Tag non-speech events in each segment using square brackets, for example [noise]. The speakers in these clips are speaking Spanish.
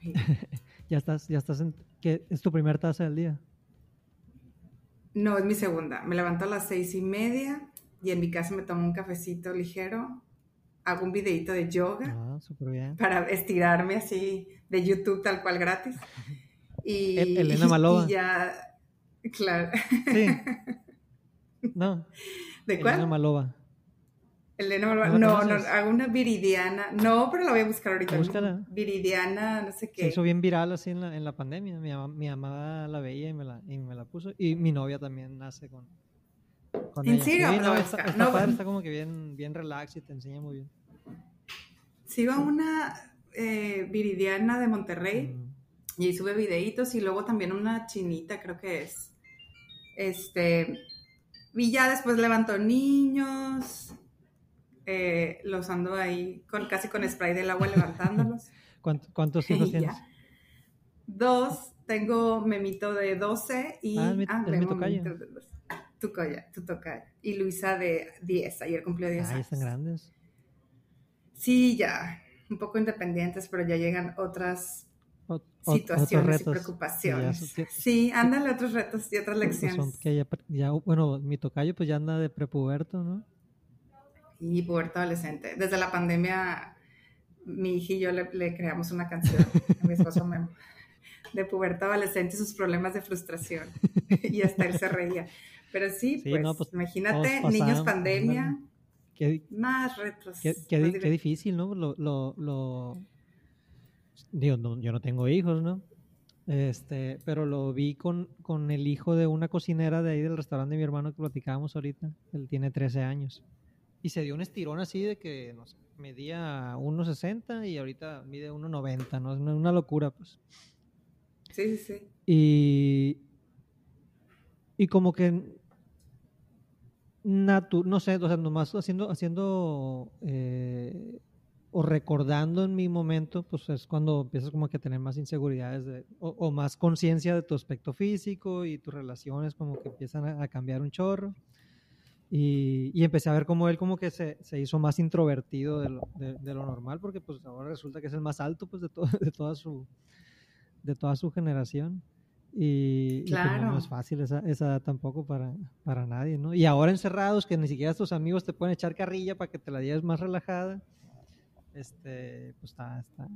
[laughs] ya estás, ya estás en, ¿qué es tu primera taza del día? No, es mi segunda. Me levanto a las seis y media y en mi casa me tomo un cafecito ligero, hago un videito de yoga ah, bien. para estirarme así de YouTube tal cual gratis. Y, Elena Malova. Y ya, claro. Sí. [laughs] No. ¿De cuál? Elena Malova. Elena Malova. No, no, hago una viridiana. No, pero la voy a buscar ahorita. Búscala. Viridiana, no sé qué. Se hizo bien viral así en la, en la pandemia. Mi, mi mamá la veía y me la, y me la puso. Y mi novia también nace con, ¿En serio? no, está, está padre, está como que bien, bien relax y te enseña muy bien. Sigo a una eh, viridiana de Monterrey mm. y sube videitos y luego también una chinita, creo que es. Este, y ya después levanto niños, eh, los ando ahí con, casi con spray del agua levantándolos. [laughs] ¿Cuántos hijos tienes? Dos, tengo Memito de 12 y... Ah, ah mi tocayo tu, tu toca. Y Luisa de 10, ayer cumplió 10 años. están grandes. Sí, ya, un poco independientes, pero ya llegan otras situaciones y preocupaciones. Sí, ándale otros retos y otras lecciones. ya, bueno, mi tocayo pues ya anda de prepuberto, ¿no? Y puberto adolescente. Desde la pandemia, mi hija y yo le, creamos una canción a mi esposo Memo de puberto adolescente y sus problemas de frustración. [laughs] y hasta él se reía. Pero sí, pues, pues, imagínate, niños pandemia, más retos. Qué, difícil, ¿no? Lo, lo, lo... Digo, yo no tengo hijos, ¿no? Este, pero lo vi con, con el hijo de una cocinera de ahí del restaurante de mi hermano que platicábamos ahorita. Él tiene 13 años. Y se dio un estirón así de que, no sé, medía 1,60 y ahorita mide 1,90, ¿no? Es una locura, pues. Sí, sí, sí. Y, y como que no sé, o sea, nomás haciendo, haciendo eh, o recordando en mi momento, pues es cuando empiezas como que a tener más inseguridades o, más conciencia de tu aspecto físico y tus relaciones como que empiezan a, cambiar un chorro. Y, y, empecé a ver como él como que se, se hizo más introvertido de lo, de, lo, normal, porque pues ahora resulta que es el más alto pues de, [laughs] de, toda, su, de toda su generación. Y, pues, no es fácil esa, esa tampoco para, para nadie, ¿no? Y ahora encerrados, que ni siquiera tus amigos te pueden echar carrilla para que te la lleves más relajada, este, pues está, está,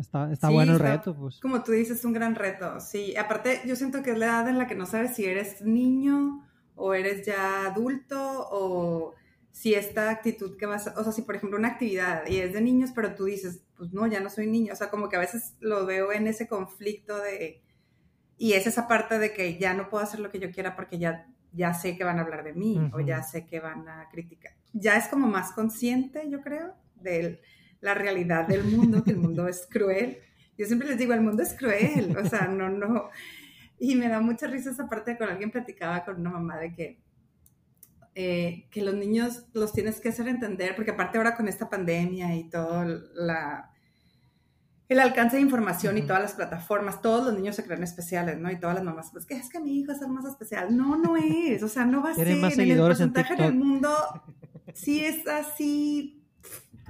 está, está, bueno el reto, pues. Como tú dices, es un gran reto, sí. Aparte, yo siento que es la edad en la que no sabes si eres niño o eres ya adulto o si esta actitud que vas, o sea, si por ejemplo una actividad y es de niños, pero tú dices, pues no, ya no soy niño, o sea, como que a veces lo veo en ese conflicto de y es esa parte de que ya no puedo hacer lo que yo quiera porque ya, ya sé que van a hablar de mí o ya sé que van a criticar. Ya es como más consciente, yo creo, de la realidad del mundo, que el mundo es cruel. Yo siempre les digo, el mundo es cruel, o sea, no, no. Y me da mucha risa esa parte de con alguien platicaba con una mamá de que, eh, que los niños los tienes que hacer entender, porque aparte ahora con esta pandemia y todo la, el alcance de información y todas las plataformas, todos los niños se creen especiales, ¿no? Y todas las mamás, pues que es que mi hijo es el más especial. No, no es, o sea, no va a ser. Más seguidores en el porcentaje del mundo, sí es así,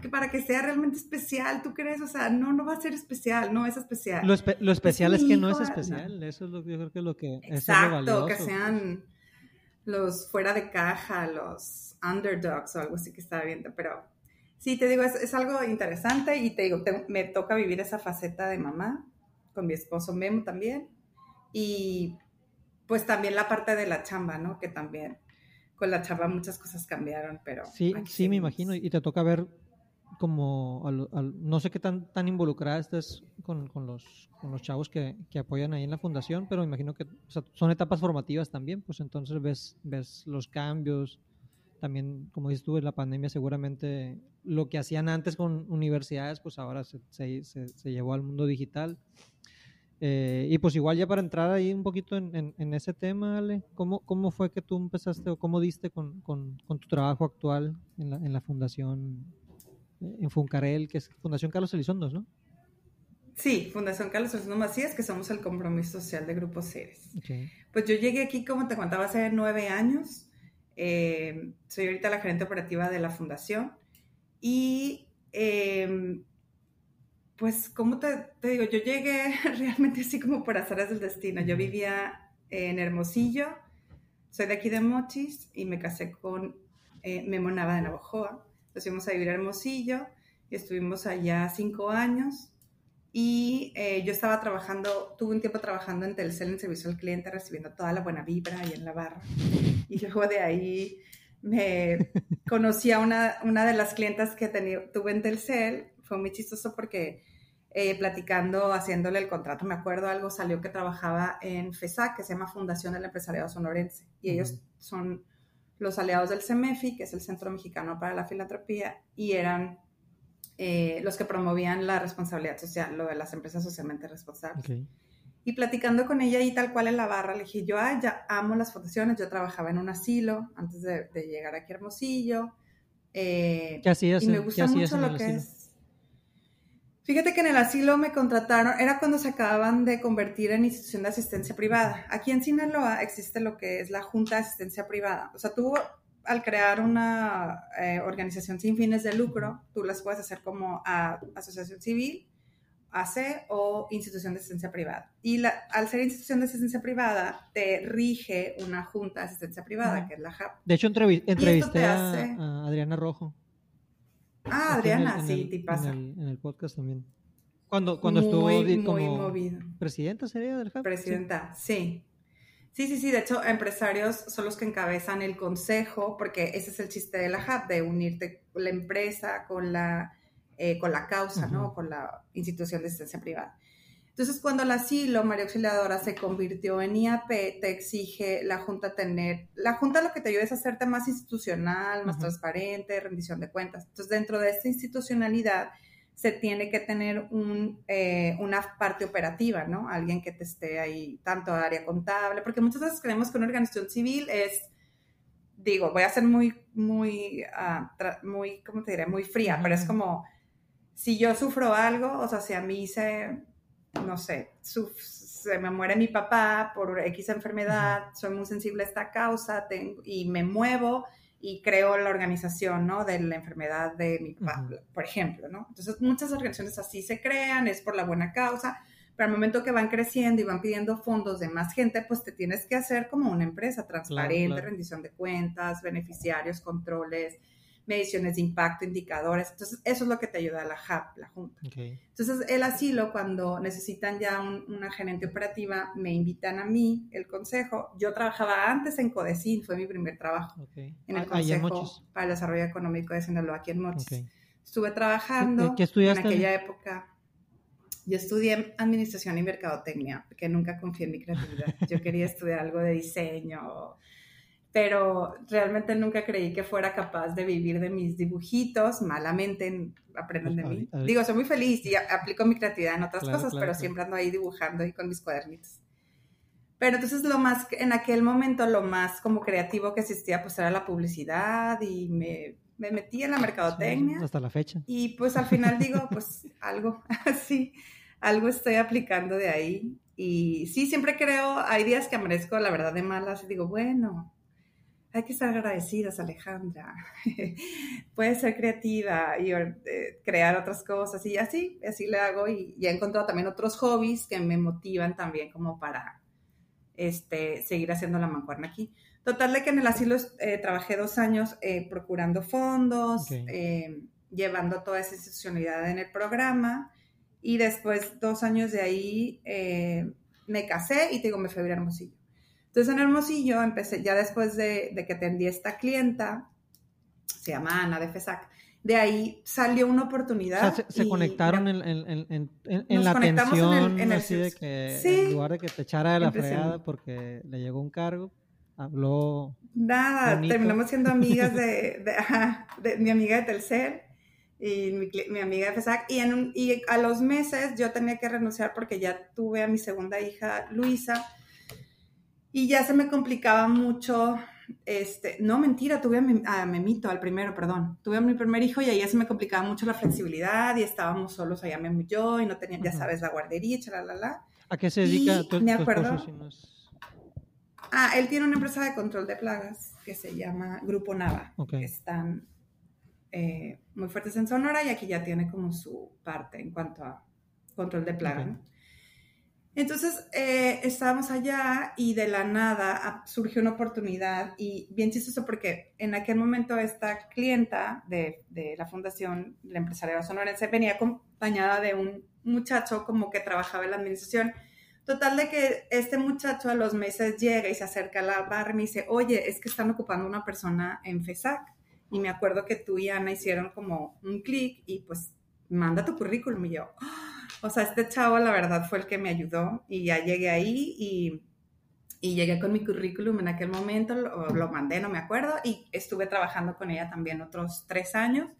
que para que sea realmente especial, ¿tú crees? O sea, no, no va a ser especial, no es especial. Lo, especial es, que no es especial, eso es lo que yo creo que es lo que Exacto, que sean los fuera de caja, los underdogs o algo así que estaba viendo, pero Sí, te digo, es, algo interesante y te digo, me toca vivir esa faceta de mamá con mi esposo Memo también y pues también la parte de la chamba, ¿no? Que también con la chamba muchas cosas cambiaron, pero... Sí, sí, me imagino y te toca ver como, no sé qué tan, tan involucrada estés con, los, con los chavos que, apoyan ahí en la fundación, pero me imagino que son etapas formativas también, pues entonces ves, los cambios, también, como dices tú, en la pandemia seguramente lo que hacían antes con universidades, pues ahora se, llevó al mundo digital. Eh, y pues igual ya para entrar ahí un poquito en, en, ese tema, Ale, ¿cómo, ¿cómo, fue que tú empezaste o cómo diste con, tu trabajo actual en la, en la fundación, en Funcarel, que es Fundación Carlos Elizondo, ¿no? Sí, Fundación Carlos Elizondo Macías, que somos el compromiso social de Grupo Ceres. Pues yo llegué aquí, como te contaba, hace nueve años. Eh, soy ahorita la gerente operativa de la fundación y em, pues, ¿cómo te, te, digo? Yo llegué [laughs] realmente así como por azares del destino. Yo vivía en Hermosillo, soy de aquí de Mochis y me casé con eh, Memo Nava de Navojoa. Nos fuimos a vivir a Hermosillo estuvimos allá cinco años. Y eh, yo estaba trabajando, tuve un tiempo trabajando en Telcel en servicio al cliente, recibiendo toda la buena vibra ahí en la barra. Y luego de ahí me conocí a una, una de las clientas que tuve en Telcel. Fue muy chistoso porque eh, platicando, haciéndole el contrato, me acuerdo algo, salió que trabajaba en FESAC, que se llama Fundación del Empresariado Sonorense, y ellos son los aliados del CEMEFI, que es el Centro Mexicano para la Filantropía, y eran eh, los que promovían la responsabilidad social, lo de las empresas socialmente responsables. Y platicando con ella y tal cual en la barra, le dije, yo ya amo las fundaciones, yo trabajaba en un asilo antes de, llegar aquí a Hermosillo. Eh, ¿Qué hacías? Y me gusta mucho lo que es Fíjate que en el asilo me contrataron, era cuando se acababan de convertir en institución de asistencia privada. Aquí en Sinaloa existe lo que es la Junta de Asistencia Privada. O sea, tú al crear una eh, organización sin fines de lucro, tú las puedes hacer como asociación civil, AC o institución de asistencia privada. Y al ser institución de asistencia privada, te rige una junta de asistencia privada, que es la JAP. De hecho, entrevisté a Adriana Rojo. Ah, Adriana, sí. En el, en el, podcast también. Cuando, cuando estuvo como presidenta sería del hub. Presidenta, sí. sí. Sí, sí, De hecho, empresarios son los que encabezan el consejo, porque ese es el chiste de la hub, de unirte la empresa con la, eh, con la causa, ¿no? Con la institución de asistencia privada. Entonces, cuando el asilo, María Auxiliadora, se convirtió en IAP, te exige la Junta tener, la Junta lo que te ayuda es hacerte más institucional, más transparente, rendición de cuentas. Entonces, dentro de esta institucionalidad, se tiene que tener un, eh, una parte operativa, ¿no? Alguien que te esté ahí, tanto área contable, porque muchas veces creemos que una organización civil es, digo, voy a ser muy, muy, uh, muy, ¿cómo te diré? Muy fría, pero es como, si yo sufro algo, o sea, si a mí se no sé, se me muere mi papá por X enfermedad, soy muy sensible a esta causa tengo, y me muevo y creo la organización, ¿no? De la enfermedad de mi papá, por ejemplo, ¿no? Entonces, muchas organizaciones así se crean, es por la buena causa, pero al momento que van creciendo y van pidiendo fondos de más gente, pues te tienes que hacer como una empresa transparente, rendición de cuentas, beneficiarios, controles, mediciones de impacto, indicadores. Entonces, eso es lo que te ayuda a la HAP, la Junta. Entonces, el asilo, cuando necesitan ya una gerente operativa, me invitan a mí, el consejo. Yo trabajaba antes en Codecin, fue mi primer trabajo en el Consejo para el Desarrollo Económico de Sinaloa, aquí en Mochis. Estuve trabajando en aquella época. Yo estudié Administración y Mercadotecnia, porque nunca confié en mi creatividad. Yo quería estudiar algo de diseño, pero realmente nunca creí que fuera capaz de vivir de mis dibujitos, malamente aprenden de mí. Digo, soy muy feliz y aplico mi creatividad en otras cosas, pero siempre ando ahí dibujando y con mis cuadernitos. Pero entonces lo más, en aquel momento lo más como creativo que existía pues era la publicidad y me, me metí en la mercadotecnia. hasta la fecha. Y pues al final digo, pues [laughs] algo [laughs] así, algo estoy aplicando de ahí. Y sí, siempre creo, hay días que amanezco la verdad de malas y digo, bueno, hay que estar agradecidas, Alejandra. [laughs] Puedes ser creativa y eh, crear otras cosas y así, así le hago y he encontrado también otros hobbies que me motivan también como para este, seguir haciendo la mancuerna aquí. Total de que en el asilo eh, trabajé dos años eh, procurando fondos, llevando toda esa institucionalidad en el programa y después dos años de ahí me casé y te digo, me fui a Hermosillo. Entonces en Hermosillo empecé, ya después de, que atendí a esta clienta, se llama Ana de FESAC, de ahí salió una oportunidad. se, conectaron en, la atención, en así de que en lugar de que te echara de la fregada porque le llegó un cargo, habló. Nada, terminamos siendo amigas de, [laughs] de, mi amiga de Telcel y mi, amiga de FESAC. Y, en y a los meses yo tenía que renunciar porque ya tuve a mi segunda hija, Luisa y ya se me complicaba mucho, este, no mentira, tuve a, Memito, al primero, perdón, tuve a mi primer hijo y ahí ya se me complicaba mucho la flexibilidad y estábamos solos allá Memo y yo y no tenía, ya sabes, la guardería, la. ¿A qué se dedica tu, me acuerdo, Ah, él tiene una empresa de control de plagas que se llama Grupo Nava, están eh, muy fuertes en Sonora y aquí ya tiene como su parte en cuanto a control de plaga. Entonces eh, estábamos allá y de la nada surgió una oportunidad y bien chistoso porque en aquel momento esta clienta de, la fundación, la empresaria sonorense, venía acompañada de un muchacho como que trabajaba en la administración. Total de que este muchacho a los meses llega y se acerca a la barra y me dice, oye, es que están ocupando una persona en FESAC. Y me acuerdo que tú y Ana hicieron como un clic y pues manda tu currículum y yo, o sea, este chavo la verdad fue el que me ayudó y ya llegué ahí y, y llegué con mi currículum en aquel momento, lo, lo, mandé, no me acuerdo, y estuve trabajando con ella también otros tres años.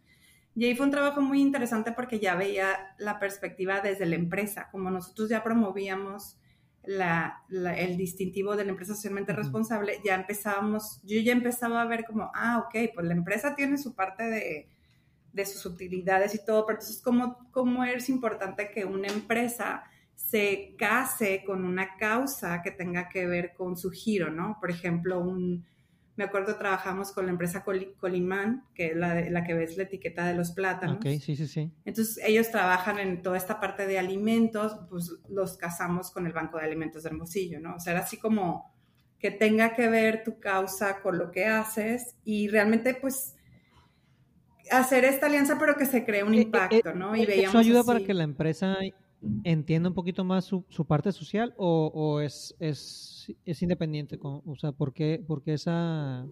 Y ahí fue un trabajo muy interesante porque ya veía la perspectiva desde la empresa, como nosotros ya promovíamos la, el distintivo de la empresa socialmente responsable, ya empezábamos, yo ya empezaba a ver como, ah, ok, pues la empresa tiene su parte de, de sus utilidades y todo, pero entonces, ¿cómo, ¿cómo es importante que una empresa se case con una causa que tenga que ver con su giro, ¿no? Por ejemplo, un, me acuerdo trabajamos con la empresa Colimán, que es la, la, que ves la etiqueta de los plátanos. Ok, sí, sí, sí. Entonces ellos trabajan en toda esta parte de alimentos, pues los casamos con el Banco de Alimentos de Hermosillo, ¿no? O sea, era así como que tenga que ver tu causa con lo que haces y realmente pues hacer esta alianza pero que se cree un eh, eh, impacto, ¿no? Y veíamos ¿Eso ayuda para que la empresa entienda un poquito más su, su parte social o, o es, es, es, independiente? Con, o sea, ¿por qué, por qué esa,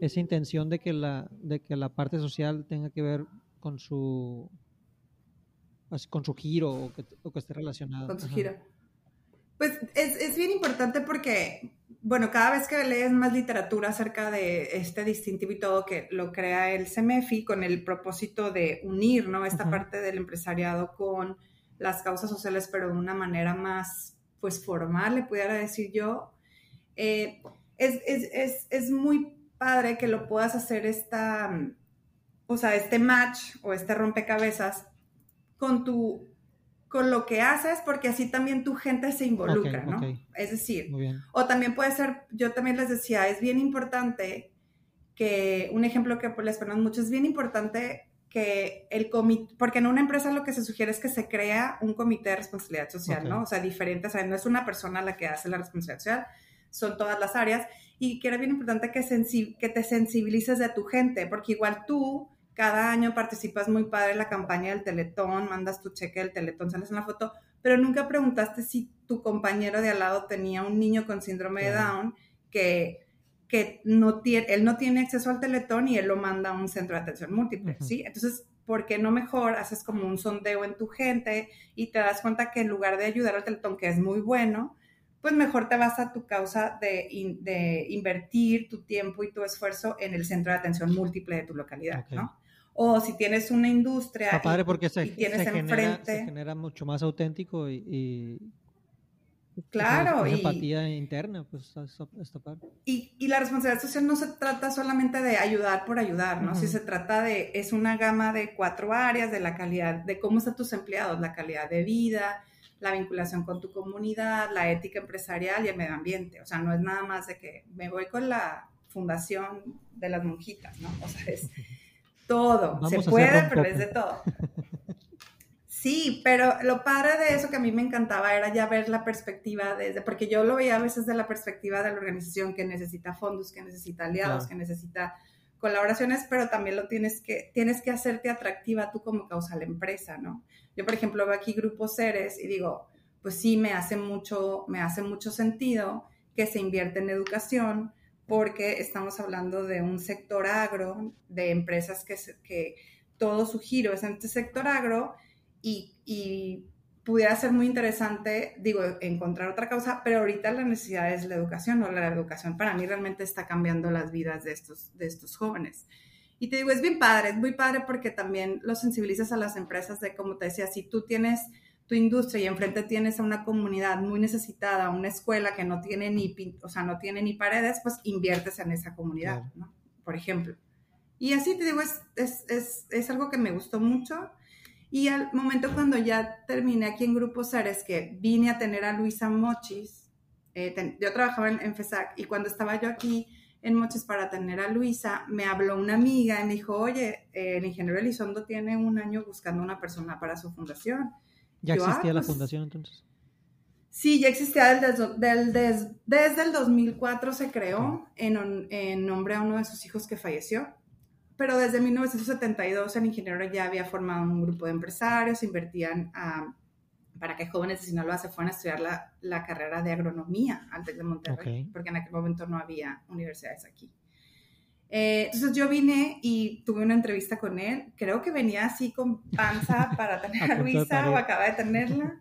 esa intención de que, la, de que la parte social tenga que ver con su con su giro o que, o que esté relacionada? Con su giro. Pues es, es, bien importante porque, bueno, cada vez que lees más literatura acerca de este distintivo y todo que lo crea el CEMEFI con el propósito de unir, ¿no? Esta parte del empresariado con las causas sociales, pero de una manera más, pues, formal, le pudiera decir yo. Eh, es, es, es, es, muy padre que lo puedas hacer esta, o sea, este match o este rompecabezas con tu con lo que haces, porque así también tu gente se involucra, ¿no? Es decir, o también puede ser, yo también les decía, es bien importante que, un ejemplo que les ponemos mucho, es bien importante que el comité, porque en una empresa lo que se sugiere es que se crea un comité de responsabilidad social, ¿no? O sea, diferente, o sea, no es una persona la que hace la responsabilidad social, son todas las áreas, y que era bien importante que, que te sensibilices de tu gente, porque igual tú cada año participas muy padre en la campaña del Teletón, mandas tu cheque del Teletón, sales en la foto, pero nunca preguntaste si tu compañero de al lado tenía un niño con síndrome de Down que que no tiene, él no tiene acceso al teletón y él lo manda a un centro de atención múltiple, ¿sí? Entonces, ¿por qué no mejor haces como un sondeo en tu gente y te das cuenta que en lugar de ayudar al teletón, que es muy bueno, pues mejor te vas a tu causa de, de invertir tu tiempo y tu esfuerzo en el centro de atención múltiple de tu localidad, ¿no? O si tienes una industria porque y, tienes enfrente... se genera mucho más auténtico y Claro. y, empatía interna, pues esta parte. Y, y, la responsabilidad social no se trata solamente de ayudar por ayudar, ¿no? Si se trata de, es una gama de cuatro áreas, de la calidad, de cómo están tus empleados, la calidad de vida, la vinculación con tu comunidad, la ética empresarial y el medio ambiente. O sea, no es nada más de que me voy con la fundación de las monjitas, ¿no? O sea, es todo. se puede, pero es de todo. Sí, pero lo padre de eso que a mí me encantaba era ya ver la perspectiva desde, porque yo lo veía a veces de la perspectiva de la organización que necesita fondos, que necesita aliados, que necesita colaboraciones, pero también lo tienes que, tienes que hacerte atractiva tú como causa la empresa, ¿no? Yo, por ejemplo, veo aquí grupos seres y digo, pues sí, me hace mucho, me hace mucho sentido que se invierte en educación porque estamos hablando de un sector agro, de empresas que, que todo su giro es en este sector agro y, pudiera ser muy interesante, digo, encontrar otra causa, pero ahorita la necesidad es la educación, o la educación para mí realmente está cambiando las vidas de estos, de estos jóvenes. Y te digo, es bien padre, es muy padre porque también lo sensibilizas a las empresas de, como te decía, si tú tienes tu industria y enfrente tienes a una comunidad muy necesitada, una escuela que no tiene ni, o sea, no tiene ni paredes, pues inviertes en esa comunidad, ¿no? Por ejemplo. Y así te digo, es, es, es, es algo que me gustó mucho y al momento cuando ya terminé aquí en Grupo Sares, que vine a tener a Luisa Mochis, eh, yo trabajaba en, FESAC y cuando estaba yo aquí en Mochis para tener a Luisa, me habló una amiga y me dijo, oye, el ingeniero Elizondo tiene un año buscando una persona para su fundación. ¿Ya Yo, ah, existía la pues, fundación entonces? Sí, ya existía desde, del- des- desde el 2004 se creó en, en nombre a uno de sus hijos que falleció, pero desde 1972 el ingeniero ya había formado un grupo de empresarios, invertían ah, para que jóvenes de Sinaloa se fueran a estudiar la, la carrera de agronomía al TEC de Monterrey, porque en aquel momento no había universidades aquí. Eh, entonces yo vine y tuve una entrevista con él, creo que venía así con panza [laughs] para tener A Luisa o acaba de tenerla.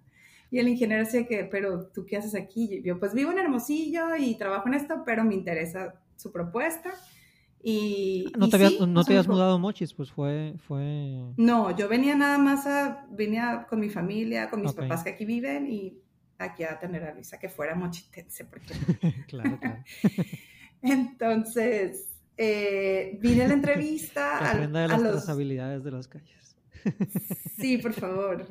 Y el ingeniero decía que, pero tú qué haces aquí? Yo, pues vivo en Hermosillo y trabajo en esto, pero me interesa su propuesta. Y, No y te habías, sí, no te habías mudado Mochis, pues fue, fue... No, yo venía nada más a, venía con mi familia, con mis Ok. papás que aquí viven y aquí a tener a Luisa que fuera mochitense, porque [laughs] claro, claro. [laughs] entonces eh, vine a la [laughs] entrevista. Que aprenda de a las los- trazabilidades de las calles. [laughs] Sí, por favor.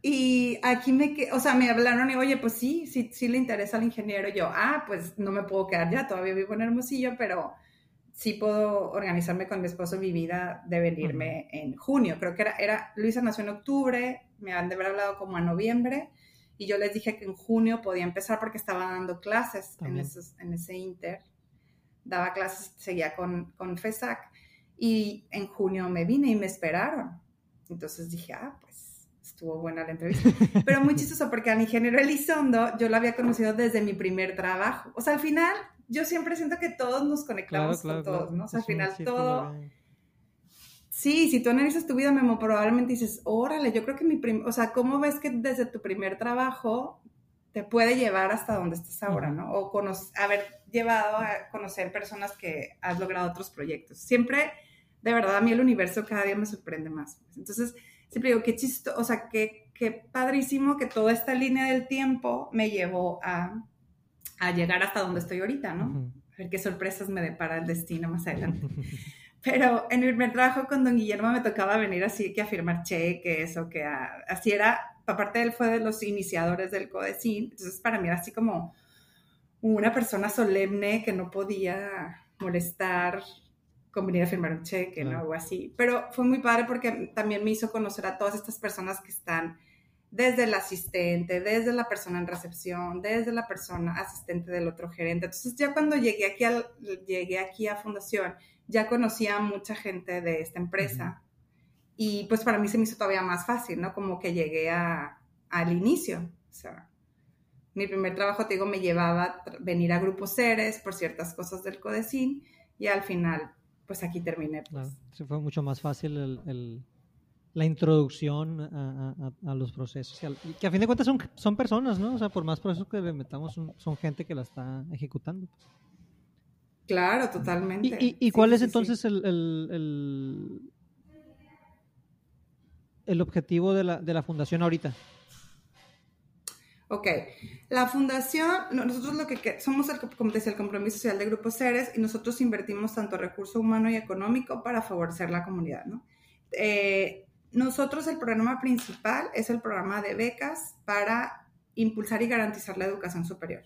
Y aquí me, o sea, me hablaron y, oye, pues sí, sí, sí le interesa al ingeniero. Yo, ah, pues no me puedo quedar ya, todavía vivo en Hermosillo, pero sí puedo organizarme con mi esposo mi vida de venirme en junio. Creo que era, era, Luisa nació en octubre, me han de haber hablado como a noviembre, y yo les dije que en junio podía empezar porque estaba dando clases en, esos, en ese inter. Daba clases, seguía con, con FESAC, y en junio me vine y me esperaron. Entonces dije, ah, pues estuvo buena la entrevista. [laughs] Pero muy chistoso porque al ingeniero Elizondo yo lo había conocido desde mi primer trabajo. O sea, al final yo siempre siento que todos nos conectamos claro, con todos. ¿no? O sea, al final todo... Sí, si tú analizas tu vida, Memo, probablemente dices, órale, yo creo que mi prim... O sea, ¿cómo ves que desde tu primer trabajo te puede llevar hasta donde estás ahora. ¿no? O haber llevado a conocer personas que has logrado otros proyectos. Siempre, de verdad, a mí el universo cada día me sorprende más. Entonces, siempre digo, qué chisto, o sea, qué, qué padrísimo que toda esta línea del tiempo me llevó a, a llegar hasta donde estoy ahorita, ¿no? A ver qué sorpresas me depara el destino más adelante. [laughs] Pero en mi primer trabajo con don Guillermo me tocaba venir así que a firmar cheques o que a- así era, aparte él fue de los iniciadores del CODECIN, entonces para mí era así como una persona solemne que no podía molestar con venir a firmar un cheque, ¿no? Claro. O así. Pero fue muy padre porque también me hizo conocer a todas estas personas que están desde el asistente, desde la persona en recepción, desde la persona asistente del otro gerente. Entonces ya cuando llegué aquí, al, llegué aquí a Fundación, ya conocía a mucha gente de esta empresa. Y pues para mí se me hizo todavía más fácil, ¿no? Como que llegué a, al inicio. O sea, mi primer trabajo, te digo, me llevaba a venir a grupos seres por ciertas cosas del CODECIN y al final, pues aquí terminé. Pues. Claro, sí fue mucho más fácil el, el- la introducción a, a- los procesos. y que a fin de cuentas son, son personas, ¿no? O sea, por más procesos que le metamos, son, son gente que la está ejecutando. Claro, ¿Y, totalmente. y- y cuál es sí, entonces el- el objetivo de la, de la fundación ahorita? Ok, la fundación, no, nosotros lo que, somos, el, como decía, el compromiso social de Grupos Seres y nosotros invertimos tanto recurso humano y económico para favorecer la comunidad, ¿no? Eh, nosotros el programa principal es el programa de becas para impulsar y garantizar la educación superior.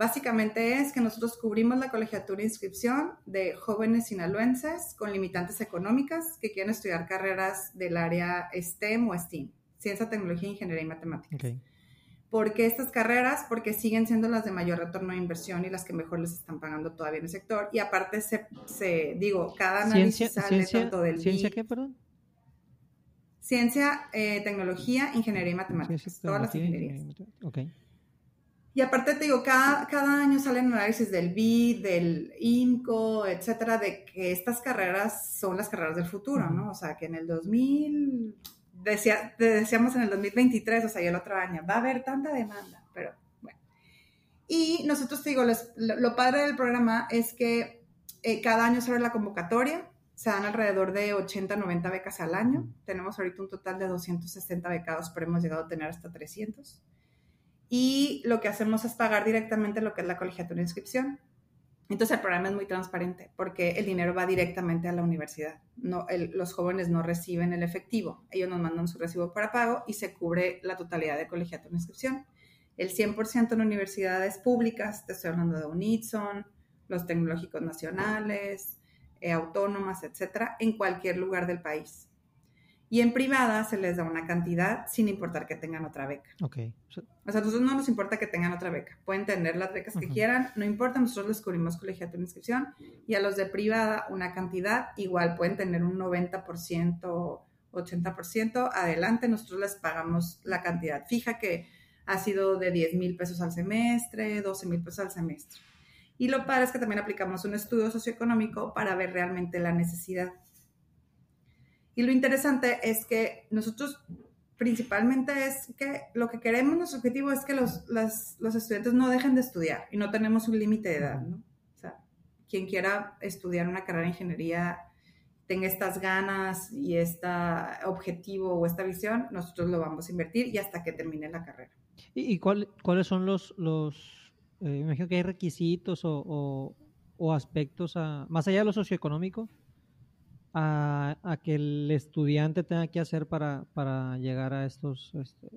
Básicamente es que nosotros cubrimos la colegiatura e inscripción de jóvenes sinaloenses con limitantes económicas que quieren estudiar carreras del área STEM o STEAM, ciencia, tecnología, ingeniería y matemáticas. Ok. ¿Por qué estas carreras? Porque siguen siendo las de mayor retorno de inversión y las que mejor les están pagando todavía en el sector. Y aparte, se, se- digo, cada análisis ¿Ciencia, sale ciencia, tanto del ¿ciencia qué, perdón? Ciencia, eh, tecnología, ingeniería y matemáticas. Ciencia, todas las ingenierías. ingeniería y aparte te digo, cada, cada año salen análisis del BID, del INCO, etcétera, de que estas carreras son las carreras del futuro. ¿no? O sea, que en el 2000, decía, decíamos en el 2023, o sea, y el otro año, va a haber tanta demanda, pero bueno. Y nosotros te digo, les- lo, lo padre del programa es que eh, cada año se abre la convocatoria, se dan alrededor de 80, 90 becas al año. Tenemos ahorita un total de 260 becados, pero hemos llegado a tener hasta 300 y lo que hacemos es pagar directamente lo que es la colegiatura de inscripción. Entonces el programa es muy transparente porque el dinero va directamente a la universidad. Los jóvenes no reciben el efectivo. Ellos nos mandan su recibo para pago y se cubre la totalidad de colegiatura de inscripción. El 100% en universidades públicas, te estoy hablando de UNITSON, los tecnológicos nacionales, eh, autónomas, etcétera, en cualquier lugar del país. Y en privada se les da una cantidad sin importar que tengan otra beca. Ok. O sea, a nosotros no nos importa que tengan otra beca. Pueden tener las becas que quieran, no importa, nosotros les cubrimos colegiatura de inscripción. Y a los de privada una cantidad, igual pueden tener un 90%, 80%. Adelante, nosotros les pagamos la cantidad fija que ha sido de 10 mil pesos al semestre, 12 mil pesos al semestre. Y lo padre es que también aplicamos un estudio socioeconómico para ver realmente la necesidad. Y lo interesante es que nosotros principalmente es que lo que queremos, nuestro objetivo es que los, los estudiantes no dejen de estudiar y no tenemos un límite de edad, ¿no? O sea, quien quiera estudiar una carrera de ingeniería tenga estas ganas y este objetivo o esta visión, nosotros lo vamos a invertir y hasta que termine la carrera. ¿Y, cuáles son los, los eh, imagino que hay requisitos o, o, aspectos, más allá de lo socioeconómico, a, que el estudiante tenga que hacer para, para llegar a estos... Este,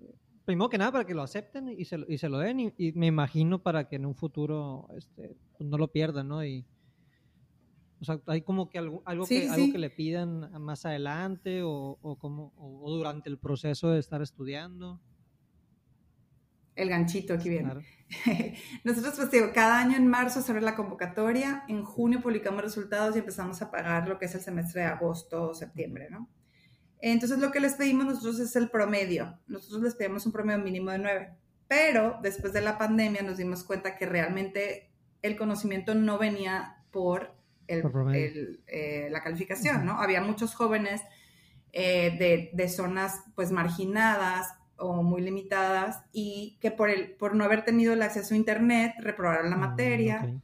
primero que nada, para que lo acepten y se, y se lo den, y, me imagino para que en un futuro este, pues no lo pierdan, ¿no? Y, o sea, hay como que algo, algo, que, algo que le pidan más adelante o, o, como, o durante el proceso de estar estudiando el ganchito aquí viene. [laughs] Nosotros, pues digo, cada año en marzo se abre la convocatoria, en junio publicamos resultados y empezamos a pagar lo que es el semestre de agosto o septiembre, ¿no? Entonces, lo que les pedimos nosotros es el promedio. Nosotros les pedimos un promedio mínimo de nueve. Pero después de la pandemia nos dimos cuenta que realmente el conocimiento no venía por, el, eh, la calificación, ¿no? Había muchos jóvenes eh, de, de zonas pues marginadas o muy limitadas y que por, el, por no haber tenido el acceso a Internet reprobaron la mm, materia,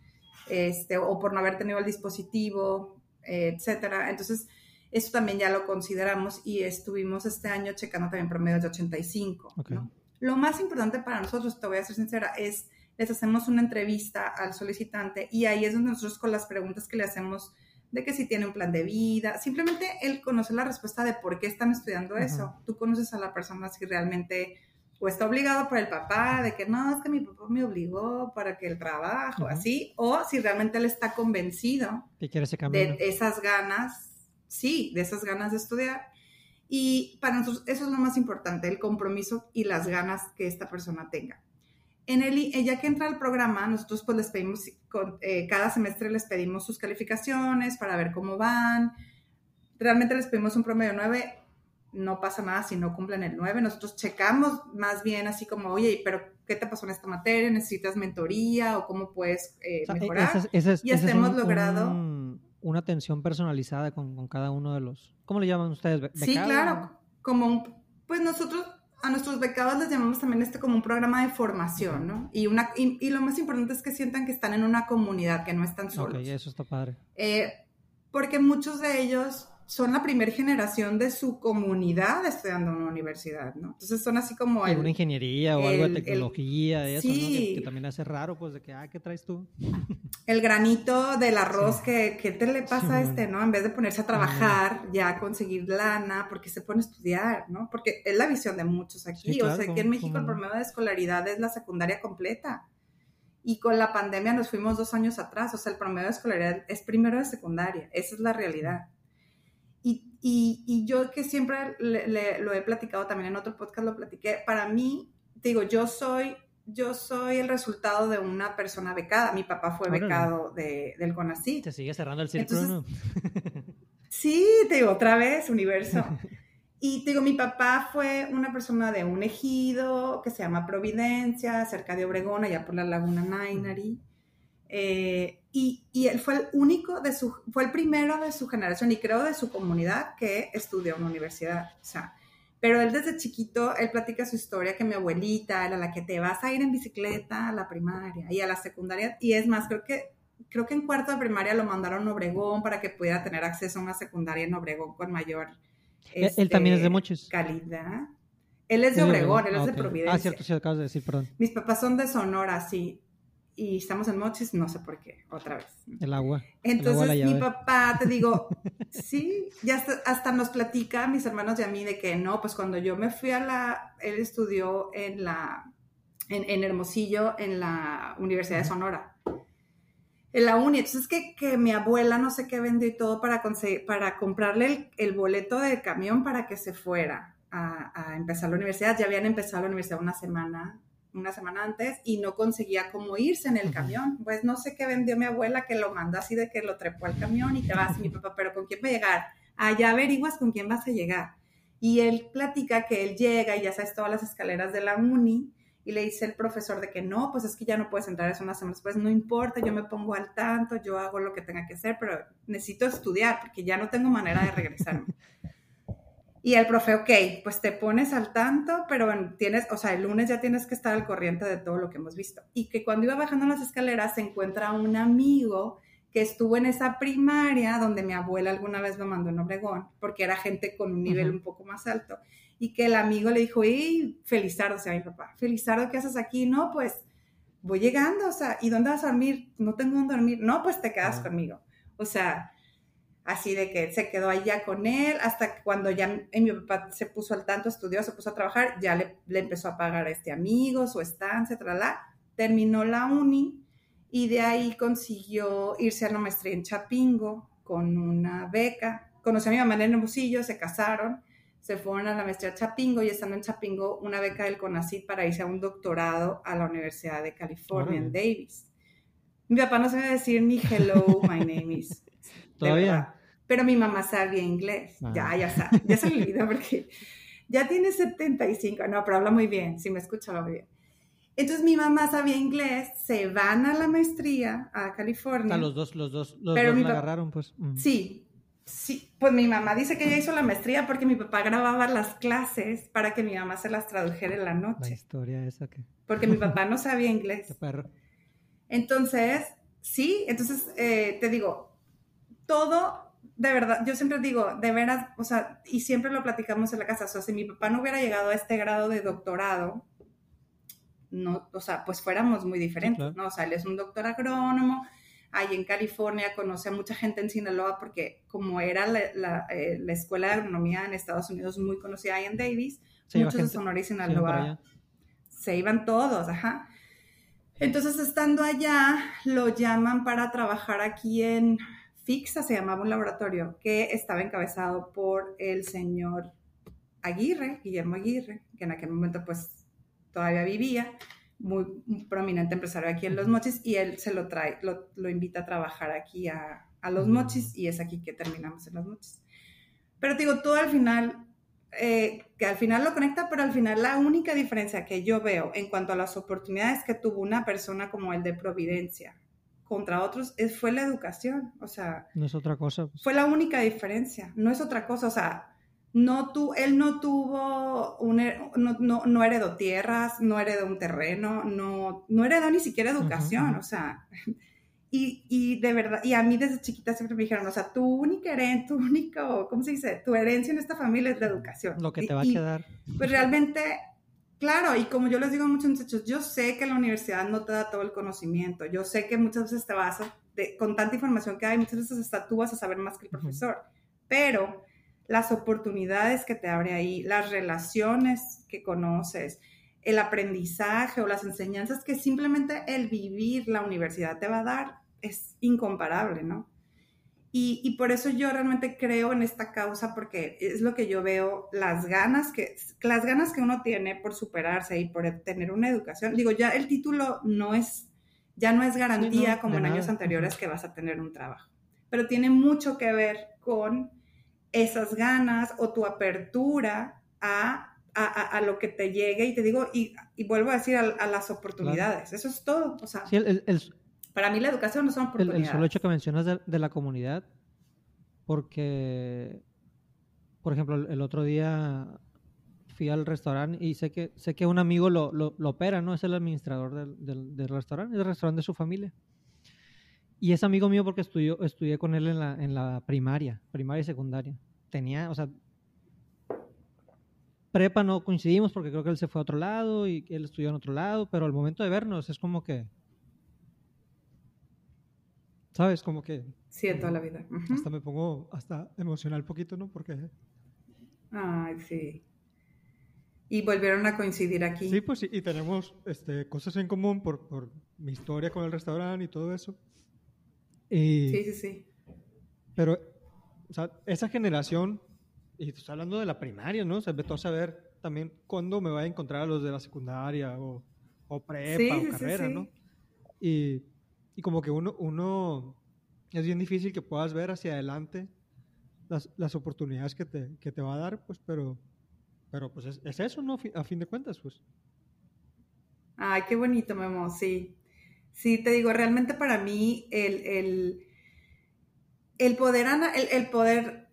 este, o por no haber tenido el dispositivo, etcétera. Entonces, eso también ya lo consideramos y estuvimos este año checando también promedios de 85. Lo más importante para nosotros, te voy a ser sincera, es les hacemos una entrevista al solicitante y ahí es donde nosotros con las preguntas que le hacemos de que si tiene un plan de vida, simplemente él conoce la respuesta de por qué están estudiando eso. Tú conoces a la persona si realmente o está obligado por el papá, de que no, es que mi papá me obligó para que el trabajo, así, o si realmente él está convencido de esas ganas, sí, de esas ganas de estudiar. Y para nosotros eso es lo más importante, el compromiso y las ganas que esta persona tenga. En el, eh, ya que entra al programa, nosotros pues les pedimos, eh, cada semestre les pedimos sus calificaciones para ver cómo van. Realmente les pedimos un promedio 9, no pasa nada si no cumplen el 9. Nosotros checamos más bien así como, oye, pero ¿qué te pasó en esta materia? ¿Necesitas mentoría o cómo puedes eh, mejorar? y hasta hemos logrado... una atención personalizada con, con, cada uno de los... ¿Cómo le llaman ustedes? Sí, claro. Como un, pues nosotros a nuestros becados les llamamos también este como un programa de formación, ¿no? Y, una, y, lo más importante es que sientan que están en una comunidad, que no están solos. Ok, eso está padre. Eh, porque muchos de ellos son la primera generación de su comunidad estudiando en una universidad, ¿no? Entonces son así como... El, una ingeniería o algo de tecnología, eso, sí, que, también hace raro, pues, de que, ah, ¿qué traes tú? [laughs] El granito del arroz, que, ¿qué te le pasa a este, no? En vez de ponerse a trabajar, ya a conseguir lana, porque se pone a estudiar, ¿no? Porque es la visión de muchos aquí, o sea, aquí en México el promedio de escolaridad es la secundaria completa. Y con la pandemia nos fuimos dos años atrás, o sea, el promedio de escolaridad es primero de secundaria, esa es la realidad. Y, y, y yo que siempre le, lo he platicado también en otro podcast, lo platiqué, para mí, digo, yo soy, yo soy el resultado de una persona becada. Mi papá fue becado de, del CONACYT. Te sigue cerrando el círculo, [laughs] Sí, te digo, otra vez, universo. Y te digo, mi papá fue una persona de un ejido que se llama Providencia, cerca de Obregón, allá por la Laguna Nainari. Eh, y, y, él fue el único de su, fue el primero de su generación y creo de su comunidad que estudió en la universidad. O sea, pero él desde chiquito, él platica su historia que mi abuelita era la que te vas a ir en bicicleta a la primaria y a la secundaria. Y es más, creo que, creo que en cuarto de primaria lo mandaron a Obregón para que pudiera tener acceso a una secundaria en Obregón con mayor él también es de este, Mochis. Calidad. Él es de Obregón, él es de Providencia. Ah, cierto, sí, acabas de decir, perdón. Mis papás son de Sonora, sí y estamos en Mochis, no sé por qué, otra vez. El agua. Entonces mi papá, te digo, [laughs] sí, ya hasta, nos platica mis hermanos y a mí de que no, pues cuando yo me fui a la, él estudió en la, en, Hermosillo, en la Universidad de Sonora. en la uni. Entonces que, que mi abuela no sé qué vendió y todo para, conseguir, para comprarle el, boleto del camión para que se fuera a, a, empezar la universidad. Ya habían empezado la universidad una semana, una semana antes y no conseguía cómo irse en el camión. Pues no sé qué vendió mi abuela que lo mandó así de que lo trepó al camión y te vas y mi [laughs] papá, pero ¿con quién va a llegar? Allá averiguas con quién vas a llegar. Y él platica que él llega y ya sabes todas las escaleras de la uni y le dice el profesor de que no, pues es que ya no puedes entrar, es una semana después, no importa, yo me pongo al tanto, yo hago lo que tenga que hacer, pero necesito estudiar porque ya no tengo manera de regresarme. [laughs] y el profe, ok, pues te pones al tanto, pero tienes, o sea, el lunes ya tienes que estar al corriente de todo lo que hemos visto. Y que cuando iba bajando las escaleras se encuentra un amigo que estuvo en esa primaria donde mi abuela alguna vez me mandó en Obregón, porque era gente con un nivel un poco más alto y que el amigo le dijo, hey, Felizardo, o sea, mi papá, Felizardo, ¿qué haces aquí? No, pues voy llegando, o sea, ¿y dónde vas a dormir? No tengo dónde dormir. No, pues te quedas conmigo. O sea, así de que se quedó allá con él, hasta que cuando ya mi papá se puso al tanto, estudió, se puso a trabajar, ya le, le empezó a pagar a este amigo, su estancia, tralá, terminó la uni y de ahí consiguió irse a la maestría en Chapingo con una beca. Conoció a mi mamá en Hermosillo, se casaron se fueron a la maestría Chapingo y estando en Chapingo una beca del CONACYT para irse a un doctorado a la Universidad de California en Davis. Mi papá no sabe decir ni hello, my name is. [laughs] Todavía. Pero mi mamá sabía inglés. Ah. Ya, ya sabe. Ya se le olvidó porque ya tiene 75. No, pero habla muy bien. Si me escucha, muy bien. Entonces mi mamá sabía inglés, se van a la maestría a California. los dos, los dos, los pero dos la agarraron, pues. Sí, Sí, pues mi mamá dice que ella hizo la maestría porque mi papá grababa las clases para que mi mamá se las tradujera en la noche. La historia esa que... Porque mi papá no sabía inglés. [laughs] Qué perro. Entonces, sí, entonces eh, te digo, todo, de verdad, yo siempre digo, de veras, o sea, y siempre lo platicamos en la casa, o sea, si mi papá no hubiera llegado a este grado de doctorado, no, o sea, pues fuéramos muy diferentes, ¿no? O sea, él es un doctor agrónomo, ahí en California, conoce a mucha gente en Sinaloa porque como era la, eh, escuela de agronomía en Estados Unidos muy conocida ahí en Davis, muchos de Sonora y Sinaloa se iban todos, ajá. Entonces, estando allá, lo llaman para trabajar aquí en FIXA, se llamaba un laboratorio, que estaba encabezado por el señor Aguirre, Guillermo Aguirre, que en aquel momento pues todavía vivía muy prominente empresario aquí en Los Mochis y él se lo trae, lo, lo invita a trabajar aquí a, a, Los Mochis y es aquí que terminamos en Los Mochis. Pero digo, todo al final, eh, que al final lo conecta, pero al final la única diferencia que yo veo en cuanto a las oportunidades que tuvo una persona como el de Providencia contra otros es, fue la educación, o sea... No es otra cosa. Pues. Fue la única diferencia, no es otra cosa, o sea, no tu, él no tuvo, un, no, no, no, heredó tierras, no heredó un terreno, no, no heredó ni siquiera educación, o sea, [laughs] y, y, de verdad, y a mí desde chiquita siempre me dijeron, o sea, tu única herencia, tu único, ¿cómo se dice? Tu herencia en esta familia es la educación. Lo que te va a quedar. Pues realmente, claro, y como yo les digo a muchos muchachos, yo sé que la universidad no te da todo el conocimiento, yo sé que muchas veces te vas a, con tanta información que hay, muchas veces hasta tú vas a saber más que el profesor, pero las oportunidades que te abre ahí, las relaciones que conoces, el aprendizaje o las enseñanzas que simplemente el vivir la universidad te va a dar es incomparable, ¿no? Y, por eso yo realmente creo en esta causa porque es lo que yo veo, las ganas que, las ganas que uno tiene por superarse y por tener una educación. Digo, ya el título no es, ya no es garantía como en años anteriores que vas a tener un trabajo, pero tiene mucho que ver con esas ganas o tu apertura a, a, lo que te llegue y te digo, y, y vuelvo a decir, a, las oportunidades. Eso es todo. O sea, para mí la educación no son oportunidades. El, solo hecho que mencionas de, la comunidad, porque, por ejemplo, el otro día fui al restaurante y sé que, sé que un amigo lo, lo, opera, ¿no? Es el administrador del, del, del restaurante, es el restaurante de su familia. Y es amigo mío porque estudió, estudié con él en la, en la primaria, primaria y secundaria. Tenía, o sea, prepa no coincidimos porque creo que él se fue a otro lado y él estudió en otro lado, pero al momento de vernos es como que, ¿sabes? Como que... Sí, en toda la vida. Hasta me pongo hasta emocional poquito, ¿no? Porque... Ay, sí. Y volvieron a coincidir aquí. Sí, pues sí, y tenemos este, cosas en común por, por mi historia con el restaurante y todo eso. sí, sí, sí. Pero, o sea, esa generación, y estoy hablando de la primaria, ¿no? Se empezó a saber también cuándo me voy a encontrar a los de la secundaria o, o prepa o carrera, ¿no? Y, y, como que uno, uno, es bien difícil que puedas ver hacia adelante las, las oportunidades que te, que te va a dar, pues, pero, pero pues es, es eso, ¿no? A fin de cuentas, pues. Ay, qué bonito, Memo, sí. Sí, te digo, realmente para mí el, el, el poder, el, el, poder,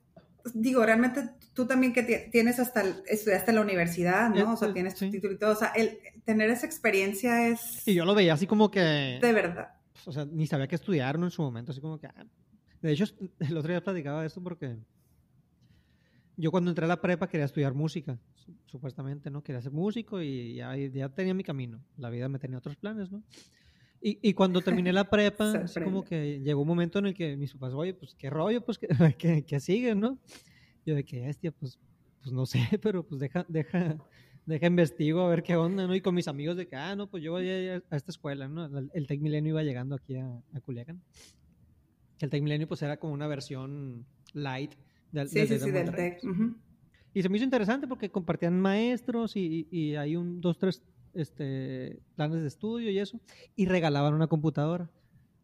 digo, realmente tú también que tienes hasta, estudiaste en la universidad, ¿no? O sea, tienes tu título y todo, o sea, el tener esa experiencia es... Y yo lo veía así como que... De verdad. O sea, ni sabía qué estudiar, ¿no? En su momento, así como que... Ah, de hecho, [laughs] el otro día platicaba de esto porque yo cuando entré a la prepa quería estudiar música, supuestamente, ¿no? Quería ser músico y ya, ya tenía mi camino. La vida me tenía otros planes, ¿no? Y, y cuando terminé la prepa, [laughs] así como que llegó un momento en el que mis papás, oye, pues qué rollo, pues que, [laughs] que, que sigue, ¿no? Yo de que, bestia, pues, pues no sé, pero pues deja, deja, deja investigo a ver qué onda, ¿no? Y con mis amigos de que, ah, no, pues yo voy a, a esta escuela, ¿no? El, Tec Milenio iba llegando aquí a, a Culiacán. El Tec Milenio pues era como una versión light del, sí, sí, sí, del Tec. Uh -huh. Y se me hizo interesante porque compartían maestros y, y, y hay un, dos, tres este, planes de estudio y eso, y regalaban una computadora.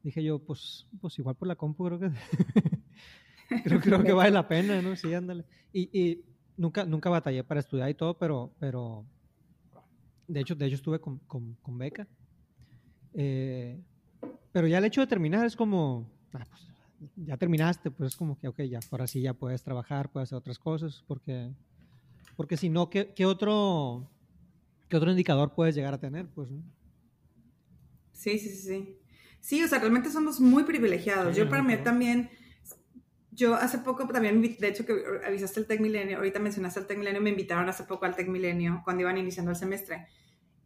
Dije yo, pues, pues igual por la compu creo que [laughs] creo, creo que [laughs] vale la pena, ¿no? Sí, ándale. Y, y, nunca, nunca batallé para estudiar y todo, pero, pero de hecho, de hecho estuve con, con, con beca. Eh, pero ya el hecho de terminar es como, ah, pues, ya terminaste, pues es como que, ok, ya, ahora sí ya puedes trabajar, puedes hacer otras cosas, porque, porque si no, ¿qué, qué otro ¿qué otro indicador puedes llegar a tener? Pues, ¿no? Sí, sí, sí, sí. O sea, realmente somos muy privilegiados. Sí, yo para mí también, yo hace poco también, de hecho que avisaste el Tec Milenio, ahorita mencionaste el Tec Milenio, me invitaron hace poco al Tec Milenio cuando iban iniciando el semestre.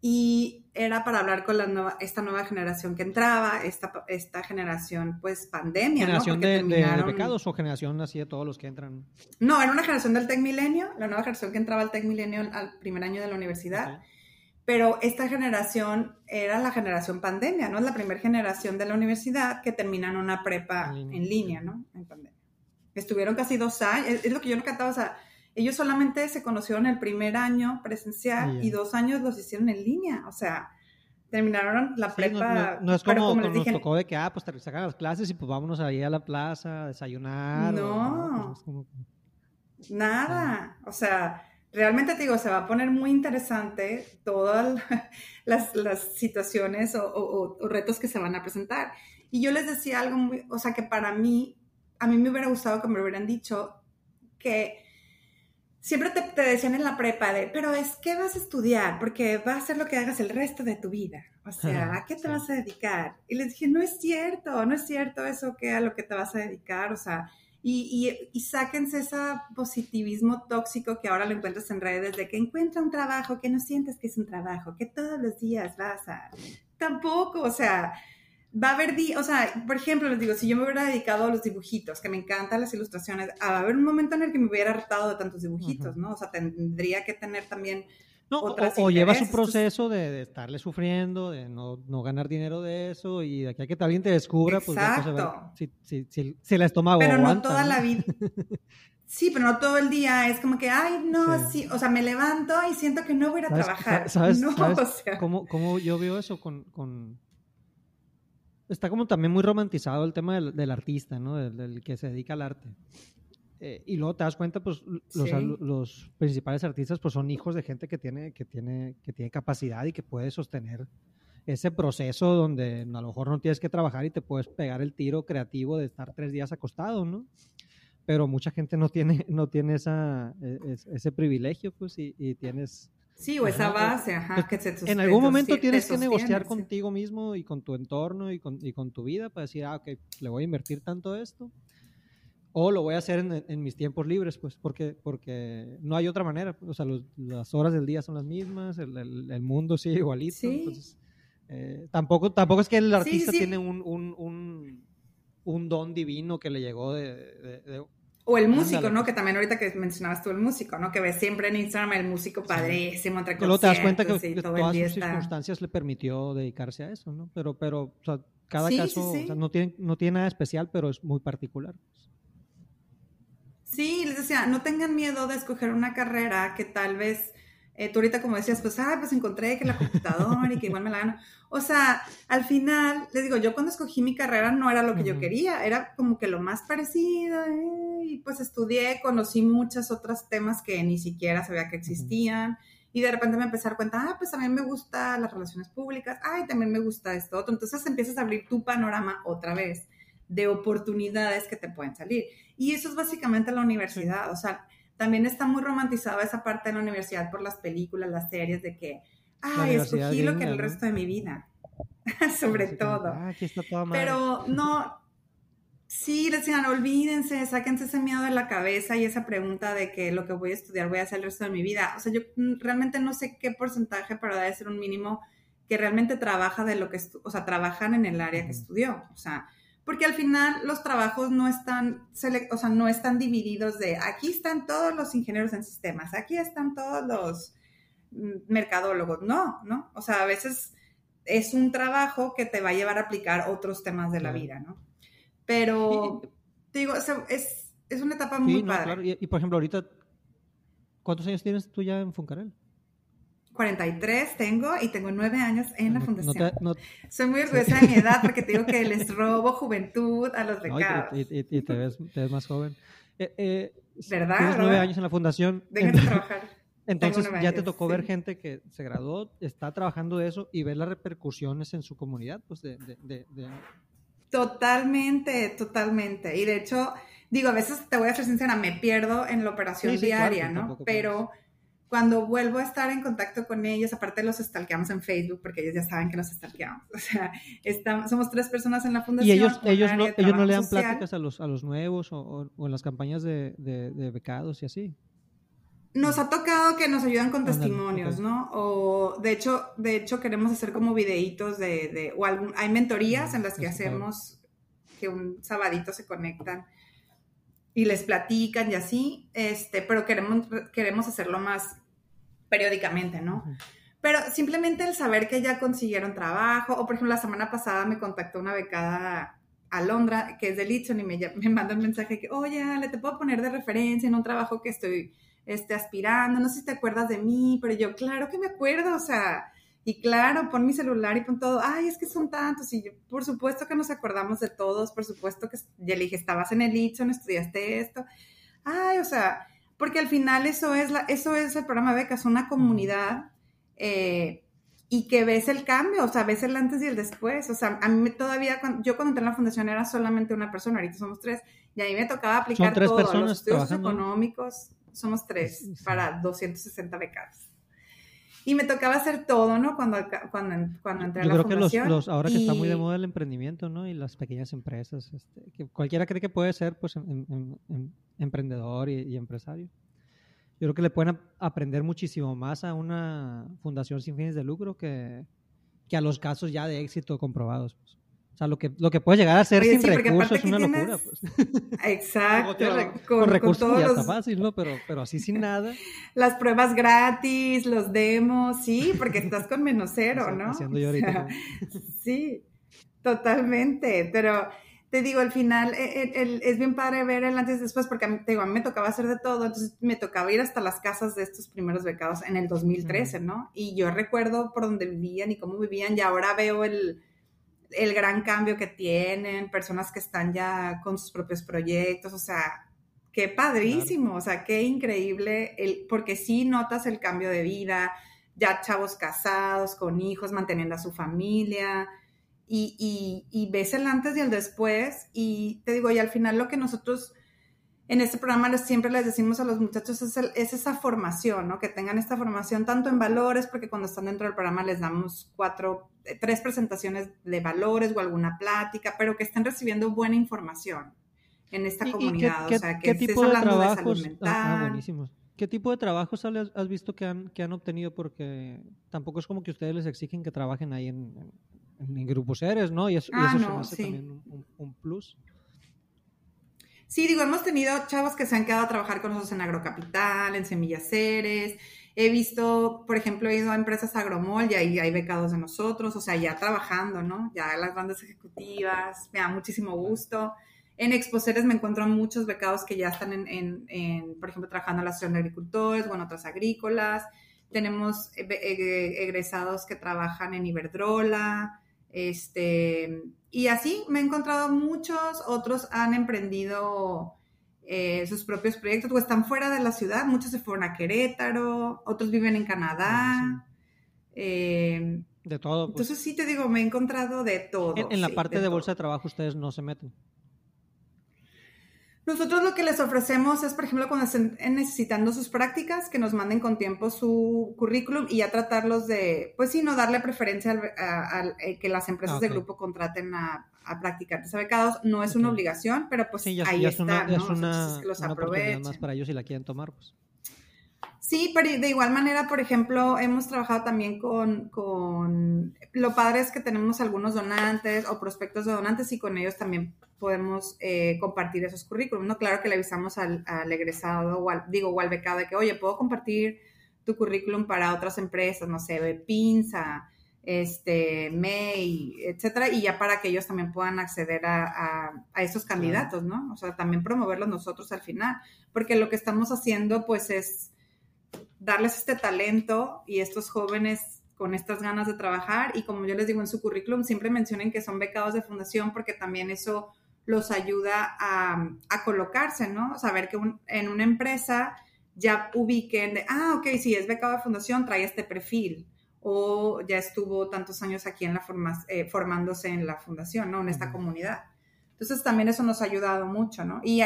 Y era para hablar con la nueva, esta nueva generación que entraba, esta, esta generación, pues, pandemia. ¿Generación ¿no? de, terminaron... de, pecados o generación así de todos los que entran? No, era una generación del Tec Milenio, la nueva generación que entraba al Tec Milenio al primer año de la universidad. Okay pero esta generación era la generación pandemia, ¿no? Es la primera generación de la universidad que terminan una prepa en línea, en línea ¿no? En pandemia. Estuvieron casi dos años, es, es, lo que yo no cantaba, o sea, ellos solamente se conocieron el primer año presencial y dos años los hicieron en línea, o sea, terminaron la sí, prepa. No, no, no es como, como nos dije, tocó de que, ah, pues te sacan las clases y pues vámonos ahí a la plaza a desayunar. No, o, pues como... nada, o sea realmente te digo, se va a poner muy interesante todas [laughs] las, las situaciones o, o, o, retos que se van a presentar. Y yo les decía algo muy, o sea, que para mí, a mí me hubiera gustado que me hubieran dicho que siempre te, te decían en la prepa de, pero es que vas a estudiar, porque va a ser lo que hagas el resto de tu vida. O sea, ¿a qué te vas a dedicar? Y les dije, no es cierto, no es cierto eso que a lo que te vas a dedicar, o sea, y, y, y, sáquense ese positivismo tóxico que ahora lo encuentras en redes de que encuentra un trabajo, que no sientes que es un trabajo, que todos los días vas a... Tampoco, o sea, va a haber o sea, por ejemplo, les digo, si yo me hubiera dedicado a los dibujitos, que me encantan las ilustraciones, va a haber un momento en el que me hubiera hartado de tantos dibujitos, uh -huh. ¿no? O sea, tendría que tener también no, o, o llevas un proceso de, de, estarle sufriendo, de no, no, ganar dinero de eso y de aquí a que alguien te descubra, Exacto. pues ya si, si, si, si, el estómago Pero aguanta, no toda ¿no? la vida. [laughs] Sí, pero no todo el día es como que, ay, no, sí. sí. o sea, me levanto y siento que no voy a ir a ¿Sabes, trabajar. ¿Sabes, [laughs] no, ¿sabes o sea. cómo, cómo, yo veo eso con, con, Está como también muy romantizado el tema del, del artista, ¿no? Del, del, que se dedica al arte. Eh, y luego te das cuenta, pues los, sí. los, principales artistas pues son hijos de gente que tiene, que, tiene, que tiene capacidad y que puede sostener ese proceso donde a lo mejor no tienes que trabajar y te puedes pegar el tiro creativo de estar tres días acostado, ¿no? Pero mucha gente no tiene, no tiene esa, e, ese privilegio, pues, y, y tienes... Sí, o esa base, ajá, pues, que se En algún momento tienes que negociar sí. contigo mismo y con tu entorno y con, y con tu vida para decir, ah, ok, le voy a invertir tanto esto o lo voy a hacer en, en, mis tiempos libres, pues, porque, porque no hay otra manera. O sea, los, las horas del día son las mismas, el, el, el mundo sigue igualito. Sí. Entonces, eh, tampoco, tampoco es que el artista sí. tiene un, un, un, un, don divino que le llegó de... de, de o el músico, Ándale. ¿no? Que también ahorita que mencionabas tú el músico, ¿no? Que ves siempre en Instagram el músico padrísimo, entre Pero te das cuenta que, que todas sus circunstancias le permitió dedicarse a eso, ¿no? Pero, pero, o sea, cada caso no, tiene, no tiene nada especial, pero es muy particular. Sí, les decía, no tengan miedo de escoger una carrera que tal vez, eh, tú ahorita como decías, pues, ah, pues encontré que la computadora y que igual me la gano. O sea, al final, les digo, yo cuando escogí mi carrera no era lo que yo quería, era como que lo más parecido, eh, y pues estudié, conocí muchos otros temas que ni siquiera sabía que existían. Y de repente me empecé a dar cuenta, ah, pues también me gusta las relaciones públicas, ay, también me gusta esto otro. Entonces empiezas a abrir tu panorama otra vez de oportunidades que te pueden salir. Y eso es básicamente la universidad. O sea, también está muy romantizada esa parte de la universidad por las películas, las series de que, ay, escogí lo que el resto de mi vida. [laughs] Sobre todo. Ah, aquí está Pero no, Sí, decían, olvídense, sáquense ese miedo de la cabeza y esa pregunta de que lo que voy a estudiar voy a hacer el resto de mi vida. O sea, yo realmente no sé qué porcentaje, pero debe ser un mínimo que realmente trabaja de lo que, o sea, trabajan en el área que estudió. O sea, porque al final los trabajos no están, o sea, no están divididos de aquí están todos los ingenieros en sistemas, aquí están todos los mm, mercadólogos. No, ¿no? O sea, a veces es un trabajo que te va a llevar a aplicar otros temas de la vida, ¿no? Pero, te digo, es, es, una etapa muy padre. Claro. Y, por ejemplo, ahorita, ¿cuántos años tienes tú ya en Funcarel? 43 tengo y tengo nueve años en la fundación. Soy muy orgullosa de mi edad porque te digo que [laughs] les robo juventud a los becados. y, te, ves, te, ves, más joven. Eh, eh, ¿Verdad? Tienes nueve años en la fundación. A trabajar. [laughs] Entonces ya te tocó ver gente que se graduó, está trabajando de eso y ver las repercusiones en su comunidad, pues de, de, de Totalmente, totalmente. Y de hecho, digo, a veces te voy a ser sincera, me pierdo en la operación diaria, ¿no? Pero cuando vuelvo a estar en contacto con ellos, aparte los stalkeamos en Facebook, porque ellos ya saben que nos stalkeamos. [laughs] O sea, estamos, somos tres personas en la fundación. ¿Y ellos, ellos, no, ellos no le dan pláticas a los, a los nuevos o, en las campañas de, de becados y así? Nos ha tocado que nos ayudan con testimonios, ¿no? O de hecho, de hecho queremos hacer como videitos de, de o algún, hay mentorías en las que hacemos que un sabadito se conectan y les platican y así, este, pero queremos, queremos hacerlo más periódicamente, ¿no? Pero simplemente el saber que ya consiguieron trabajo, o por ejemplo, la semana pasada me contactó una becada a Londra, que es de Litson, y me, me manda un mensaje que, oye, le te puedo poner de referencia en un trabajo que estoy este, aspirando, no sé si te acuerdas de mí, pero yo, claro que me acuerdo, o sea, y claro, pon mi celular y pon todo, ay, es que son tantos, y yo, por supuesto que nos acordamos de todos, por supuesto que, ya le dije, estabas en el no estudiaste esto, ay, o sea, porque al final eso es, la, eso es el programa Becas, una comunidad, eh, y que ves el cambio, o sea, ves el antes y el después. O sea, a mí todavía, yo cuando entré en la fundación era solamente una persona, ahorita somos tres, y a mí me tocaba aplicar tres todo, personas los estudios económicos, somos tres para 260 becados. Y me tocaba hacer todo, ¿no? Cuando, cuando, cuando entré a la creo que los, ahora que está muy de moda el emprendimiento, ¿no? Y las pequeñas empresas, este, que cualquiera cree que puede ser, pues, emprendedor y, empresario. Yo creo que le pueden aprender muchísimo más a una fundación sin fines de lucro que, que a los casos ya de éxito comprobados. Pues. O sea, lo que, lo que puede llegar a ser sin recursos es una locura. Pues. Exacto. con, recursos ya está fácil, ¿no? Pero, pero así sin nada. Las pruebas gratis, los demos, sí, porque estás con menos cero, ¿no? Haciendo yo ahorita. sí, totalmente. Pero te digo, al final e, e, es bien padre ver el antes y después, porque a mí, te digo, a mí me tocaba hacer de todo, entonces me tocaba ir hasta las casas de estos primeros becados en el 2013, ¿no? Y yo recuerdo por dónde vivían y cómo vivían, y ahora veo el el gran cambio que tienen, personas que están ya con sus propios proyectos, o sea, qué padrísimo, o sea, qué increíble, el, porque sí notas el cambio de vida, ya chavos casados, con hijos, manteniendo a su familia, y, y ves el antes y el después, y te digo, y al final lo que nosotros en este programa siempre les decimos a los muchachos es, esa formación, ¿no? Que tengan esta formación tanto en valores, porque cuando están dentro del programa les damos cuatro, eh, tres presentaciones de valores o alguna plática, pero que estén recibiendo buena información en esta comunidad. o sea, que ¿qué tipo de trabajos? ah, ah buenísimos. ¿Qué tipo de trabajos has visto que han, que han obtenido? Porque tampoco es como que ustedes les exigen que trabajen ahí en, en, grupos seres, ¿no? Y eso, y ah, eso hace también un, un plus. Sí, digo, hemos tenido chavos que se han quedado a trabajar con nosotros en Agrocapital, en Semillaceres, He visto, por ejemplo, he ido a empresas agromol y ahí hay becados de nosotros, o sea, ya trabajando, ¿no? Ya las bandas ejecutivas, me da muchísimo gusto. En Exposeres me encuentro muchos becados que ya están en, en, por ejemplo, trabajando en la asociación de agricultores o en otras agrícolas. Tenemos eh, eh, egresados que trabajan en Iberdrola, este, y así me he encontrado muchos, otros han emprendido eh, sus propios proyectos o están fuera de la ciudad, muchos se fueron a Querétaro, otros viven en Canadá. de todo. Pues. Entonces sí te digo, me he encontrado de todo. En, la parte de bolsa de trabajo ustedes no se meten. Nosotros lo que les ofrecemos es, por ejemplo, cuando estén necesitando sus prácticas, que nos manden con tiempo su currículum y ya tratarlos de, pues sí, no darle preferencia al, eh, que las empresas de grupo contraten a, a practicantes becados. No es una obligación, pero pues ahí está, ¿no? Es una, los una más para ellos si la quieren tomar, pues. Sí, pero de igual manera, por ejemplo, hemos trabajado también con, con, lo padre es que tenemos algunos donantes o prospectos de donantes y con ellos también podemos eh, compartir esos currículums, ¿no? Claro que le avisamos al, egresado o al, digo, o al becado de que, oye, puedo compartir tu currículum para otras empresas, no sé, Pinza, este, May, etcétera, y ya para que ellos también puedan acceder a, a, esos candidatos, ¿no? O sea, también promoverlos nosotros al final, porque lo que estamos haciendo, pues, es darles este talento y estos jóvenes con estas ganas de trabajar y como yo les digo en su currículum, siempre mencionen que son becados de fundación porque también eso los ayuda a, colocarse, ¿no? Saber que en una empresa ya ubiquen de, ah, ok, si es becado de fundación, trae este perfil o ya estuvo tantos años aquí en la forma, eh, formándose en la fundación, ¿no? En esta comunidad. Entonces también eso nos ha ayudado mucho, ¿no? Y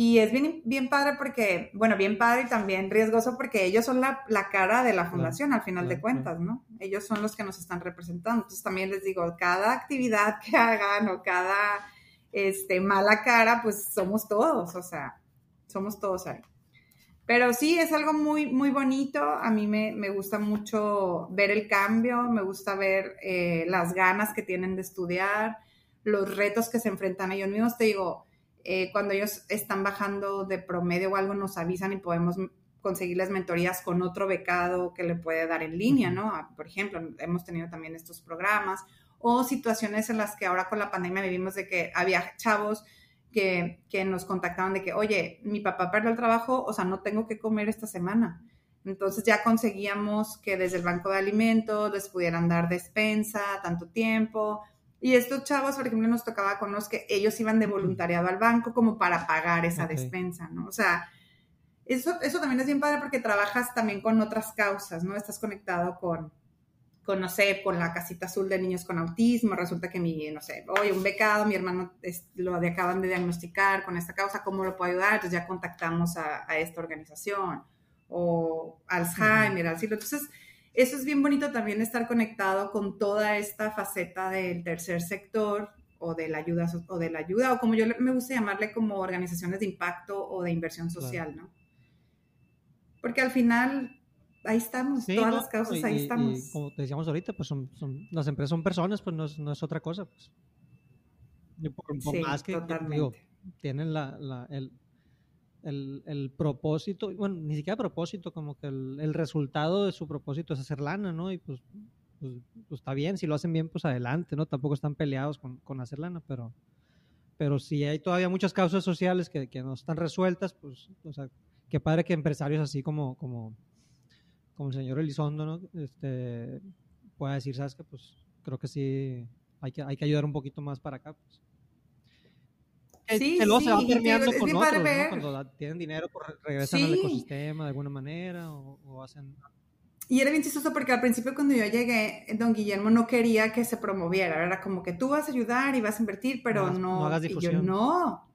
y es bien, bien padre porque, bueno, bien padre y también riesgoso porque ellos son la, cara de la fundación al final de cuentas, ¿no? Ellos son los que nos están representando. Entonces también les digo, cada actividad que [laughs] hagan o cada este, mala cara, pues somos todos, o sea, somos todos ahí. Pero sí, es algo muy, muy bonito. A mí me, me gusta mucho ver el cambio, me gusta ver eh, las ganas que tienen de estudiar, los retos que se enfrentan ellos mismos. Te digo, eh, cuando ellos están bajando de promedio o algo, nos avisan y podemos conseguirles mentorías con otro becado que le puede dar en línea, ¿no? Por ejemplo, hemos tenido también estos programas o situaciones en las que ahora con la pandemia vivimos de que había chavos que, que nos contactaban de que, oye, mi papá perdió el trabajo, o sea, no tengo que comer esta semana. Entonces ya conseguíamos que desde el banco de alimentos les pudieran dar despensa tanto tiempo, y estos chavos, por ejemplo, nos tocaba con los que ellos iban de voluntariado al banco como para pagar esa despensa, ¿no? O sea, eso, eso también es bien padre porque trabajas también con otras causas, ¿no? Estás conectado con, con, no sé, con la casita azul de niños con autismo, resulta que mi, no sé, oye, un becado, mi hermano lo acaban de diagnosticar con esta causa, ¿cómo lo puedo ayudar? Entonces ya contactamos a, esta organización, o Alzheimer, uh Entonces, eso es bien bonito también estar conectado con toda esta faceta del tercer sector o de la ayuda o de la ayuda o como yo me gusta llamarle como organizaciones de impacto o de inversión social, ¿no? Porque al final ahí estamos, todas las causas ahí estamos. Y como te decíamos ahorita, pues son, las empresas son personas, pues no es, no es otra cosa, pues. Por, más que, tienen la, la, el, el, propósito, bueno, ni siquiera propósito, como que el, el, resultado de su propósito es hacer lana, ¿no? Y pues, pues, pues, está bien, si lo hacen bien, pues adelante, ¿no? Tampoco están peleados con, con hacer lana, pero, pero si hay todavía muchas causas sociales que, que, no están resueltas, pues, o sea, qué padre que empresarios así como, como, como el señor Elizondo, ¿no? Este, pueda decir, ¿sabes qué? Pues creo que sí, hay que, hay que ayudar un poquito más para acá, pues. Sí, luego se va permeando con otros, ¿no? Cuando tienen dinero, pues regresan al ecosistema de alguna manera o, hacen... Y era bien chistoso porque al principio cuando yo llegué, don Guillermo no quería que se promoviera, era como que tú vas a ayudar y vas a invertir, pero no... no, hagas difusión. Y yo, no.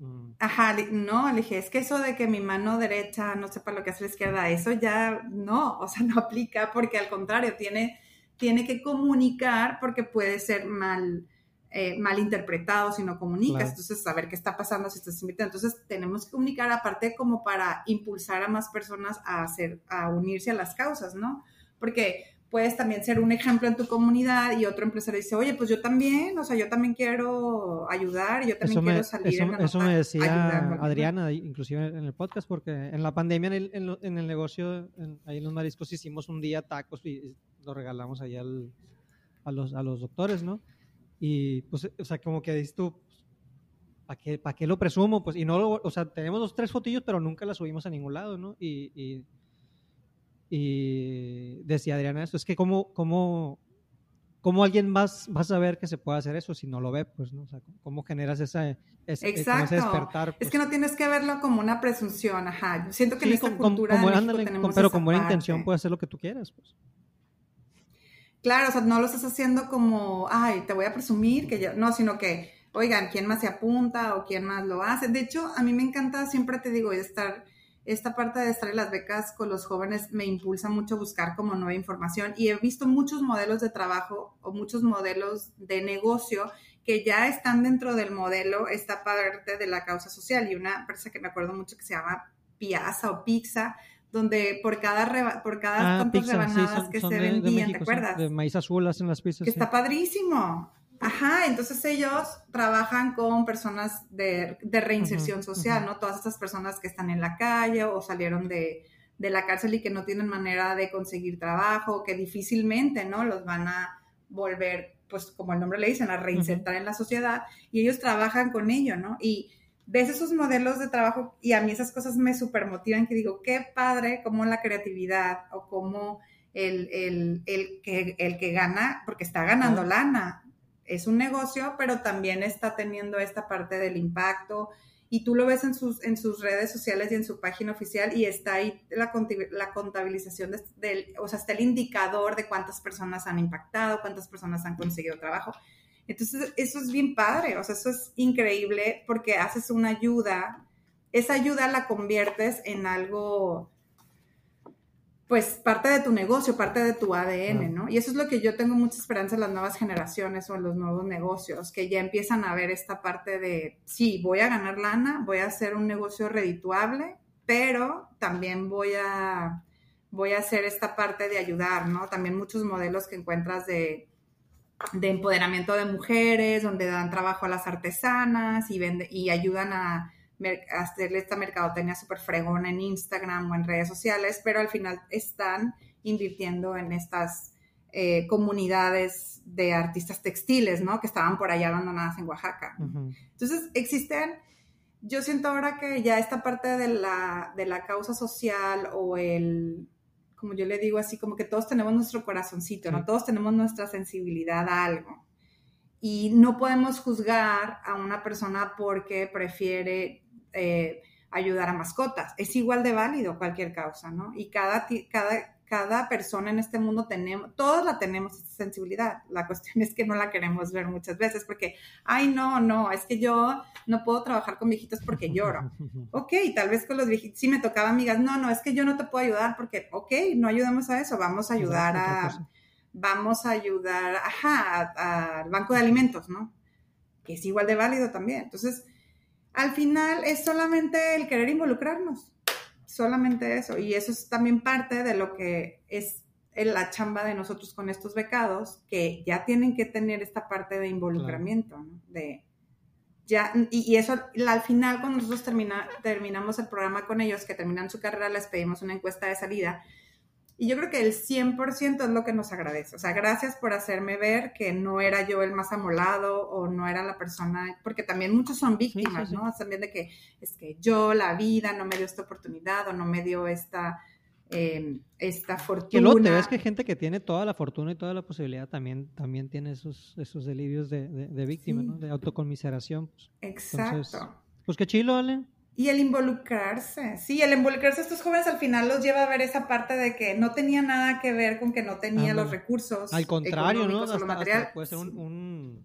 Mm. Ajá, no, le dije, es que eso de que mi mano derecha no sepa lo que hace la izquierda, eso ya no, o sea, [laughs] no aplica porque al contrario, tiene, tiene que comunicar porque puede ser mal eh, mal interpretado si no comunicas. Entonces, saber qué está pasando si estás invitando. Entonces, tenemos que comunicar aparte como para impulsar a más personas a hacer, a unirse a las causas, ¿no? Porque puedes también ser un ejemplo en tu comunidad y otro empresario dice, oye, pues yo también, o sea, yo también quiero ayudar, yo también quiero salir eso, en la Eso me decía Adriana, inclusive en el podcast, porque en la pandemia en el, en, el negocio, ahí en los mariscos, hicimos un día tacos y lo regalamos ahí al, a, los, a los doctores, ¿no? Y pues, o sea, como que dices tú, ¿para qué, ¿para qué lo presumo? Pues, y no lo, o sea, tenemos los tres fotillos, pero nunca las subimos a ningún lado, ¿no? Y, y y decía Adriana eso, es que cómo, cómo, cómo alguien más va a saber que se puede hacer eso si no lo ve, pues, ¿no? O sea, cómo generas esa, ese, Exacto. despertar. Es pues? que no tienes que verlo como una presunción, ajá. Yo siento que en esta cultura como, tenemos Pero con buena intención puedes hacer lo que tú quieras, pues. Claro, o sea, no lo estás haciendo como, ay, te voy a presumir que yo, no, sino que, oigan, ¿quién más se apunta o quién más lo hace? De hecho, a mí me encanta, siempre te digo, estar esta parte de estar en las becas con los jóvenes me impulsa mucho a buscar como nueva información y he visto muchos modelos de trabajo o muchos modelos de negocio que ya están dentro del modelo esta parte de la causa social y una empresa que me acuerdo mucho que se llama Piazza o Pizza donde por cada por cada ah, rebanadas que se vendían, ¿te acuerdas? De maíz azul hacen las pizzas. Que está padrísimo. Ajá, entonces ellos trabajan con personas de, reinserción social, ¿no? Todas estas personas que están en la calle o salieron de, la cárcel y que no tienen manera de conseguir trabajo, que difícilmente, ¿no? Los van a volver, pues como el nombre le dicen, a reinsertar en la sociedad y ellos trabajan con ello, ¿no? Y ves esos modelos de trabajo y a mí esas cosas me súper motivan que digo, qué padre como la creatividad o como el, que, el que gana, porque está ganando lana, es un negocio, pero también está teniendo esta parte del impacto. Y tú lo ves en sus, en sus redes sociales y en su página oficial y está ahí la, la contabilización, del, o sea, está el indicador de cuántas personas han impactado, cuántas personas han conseguido trabajo. Entonces, eso es bien padre, o sea, eso es increíble porque haces una ayuda, esa ayuda la conviertes en algo pues parte de tu negocio, parte de tu ADN, ¿no? Y eso es lo que yo tengo mucha esperanza en las nuevas generaciones o en los nuevos negocios, que ya empiezan a ver esta parte de, sí, voy a ganar lana, voy a hacer un negocio redituable, pero también voy a, voy a hacer esta parte de ayudar, ¿no? También muchos modelos que encuentras de, de empoderamiento de mujeres, donde dan trabajo a las artesanas y, vende, y ayudan a hacerle esta mercadotecnia súper fregona en Instagram o en redes sociales, pero al final están invirtiendo en estas eh, comunidades de artistas textiles, ¿no? Que estaban por allá abandonadas en Oaxaca. Entonces, existen, yo siento ahora que ya esta parte de la, de la causa social o el, como yo le digo así, como que todos tenemos nuestro corazoncito, ¿no? Todos tenemos nuestra sensibilidad a algo. Y no podemos juzgar a una persona porque prefiere eh, ayudar a mascotas. Es igual de válido cualquier causa, ¿no? Y cada, cada, cada persona en este mundo tenemos, todos la tenemos esta sensibilidad. La cuestión [laughs] es que no la queremos ver muchas veces porque, ay, no, no, es que yo no puedo trabajar con viejitos porque lloro. [laughs] Ok, tal vez con los viejitos, sí me tocaba amigas, no, no, es que yo no te puedo ayudar porque, ok, no ayudemos a eso, vamos a ayudar a, vamos a ayudar, ajá, al banco de alimentos, ¿no? Que es igual de válido también. Entonces, al final es solamente el querer involucrarnos, solamente eso. Y eso es también parte de lo que es la chamba de nosotros con estos becados, que ya tienen que tener esta parte de involucramiento, ¿no? De, ya, y, eso al final cuando nosotros terminamos el programa con ellos, que terminan su carrera, les pedimos una encuesta de salida y yo creo que el 100% es lo que nos agradece. O sea, gracias por hacerme ver que no era yo el más amolado o no era la persona, porque también muchos son víctimas, ¿no? También de que es que yo, la vida, no me dio esta oportunidad o no me dio esta, em, esta fortuna. Que luego te ves que gente que tiene toda la fortuna y toda la posibilidad también, también tiene esos, esos delirios de, de, víctima, ¿no? De autoconmiseración. Pues. Exacto. pues qué chilo, Ale. Y el involucrarse, sí, el involucrarse a estos jóvenes al final los lleva a ver esa parte de que no tenía nada que ver con que no tenía los recursos. Al contrario, ¿no? puede ser un,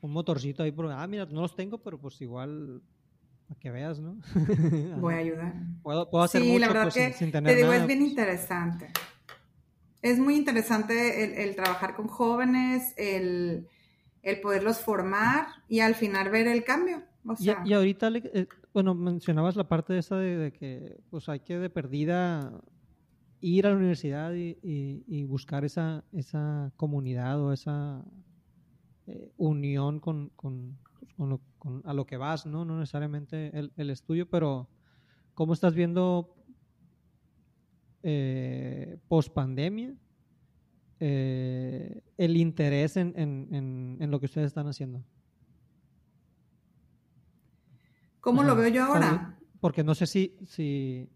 un, motorcito ahí, por, ah, mira, no los tengo, pero pues igual, para que veas, ¿no? [laughs] Voy a ayudar. Puedo, puedo hacer sí, la verdad pues, que te digo, es bien interesante. Es muy interesante el, trabajar con jóvenes, el, el poderlos formar y al final ver el cambio y, ahorita, eh, bueno, mencionabas la parte de esa de, que pues hay que de perdida ir a la universidad y, buscar esa, esa comunidad o esa eh, unión con, con, pues, a lo que vas, ¿no? No necesariamente el, el estudio, pero ¿cómo estás viendo eh, post pandemia eh, el interés en, en, en, lo que ustedes están haciendo? ¿Cómo lo veo yo ahora? Porque no sé si, si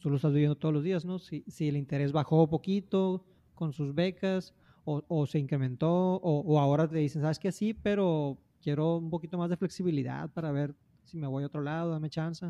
tú lo estás viviendo todos los días, ¿no? Si, si el interés bajó poquito con sus becas o, o se incrementó o, o, ahora te dicen, sabes que sí, pero quiero un poquito más de flexibilidad para ver si me voy a otro lado, dame chance.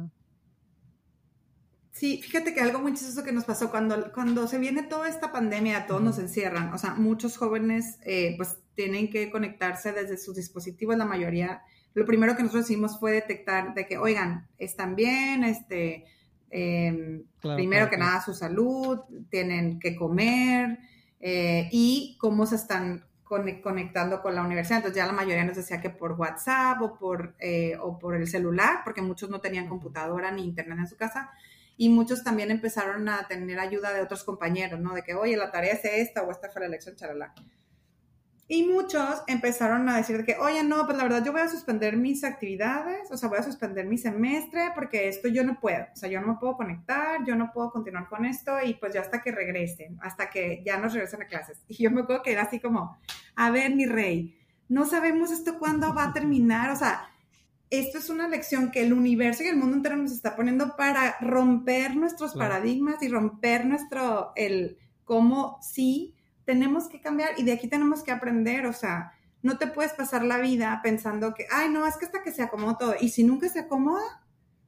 Sí, fíjate que algo muy chistoso que nos pasó cuando, cuando se viene toda esta pandemia, todos nos encierran, o sea, muchos jóvenes eh, pues tienen que conectarse desde sus dispositivos, la mayoría, lo primero que nosotros hicimos fue detectar de que, oigan, están bien, este, em, primero que nada su salud, tienen que comer eh, y cómo se están conectando con la universidad. Entonces ya la mayoría nos decía que por WhatsApp o por, eh, o por el celular, porque muchos no tenían computadora ni internet en su casa y muchos también empezaron a tener ayuda de otros compañeros, ¿no? De que, oye, la tarea es esta o esta fue la lección, charalá. Y muchos empezaron a decir que, oye, no, pues la verdad yo voy a suspender mis actividades, o sea, voy a suspender mi semestre porque esto yo no puedo, o sea, yo no me puedo conectar, yo no puedo continuar con esto y pues ya hasta que regresen, hasta que ya nos regresen a clases. [laughs] Y yo me acuerdo que era así como, a ver, mi rey, no sabemos esto cuándo va a terminar, o sea, esto es una lección que el universo y el mundo entero nos está poniendo para romper nuestros paradigmas y romper nuestro, el cómo sí tenemos que cambiar y de aquí tenemos que aprender, o sea, no te puedes pasar la vida pensando que, ay, no, es que hasta que se acomode todo. Y si nunca se acomoda,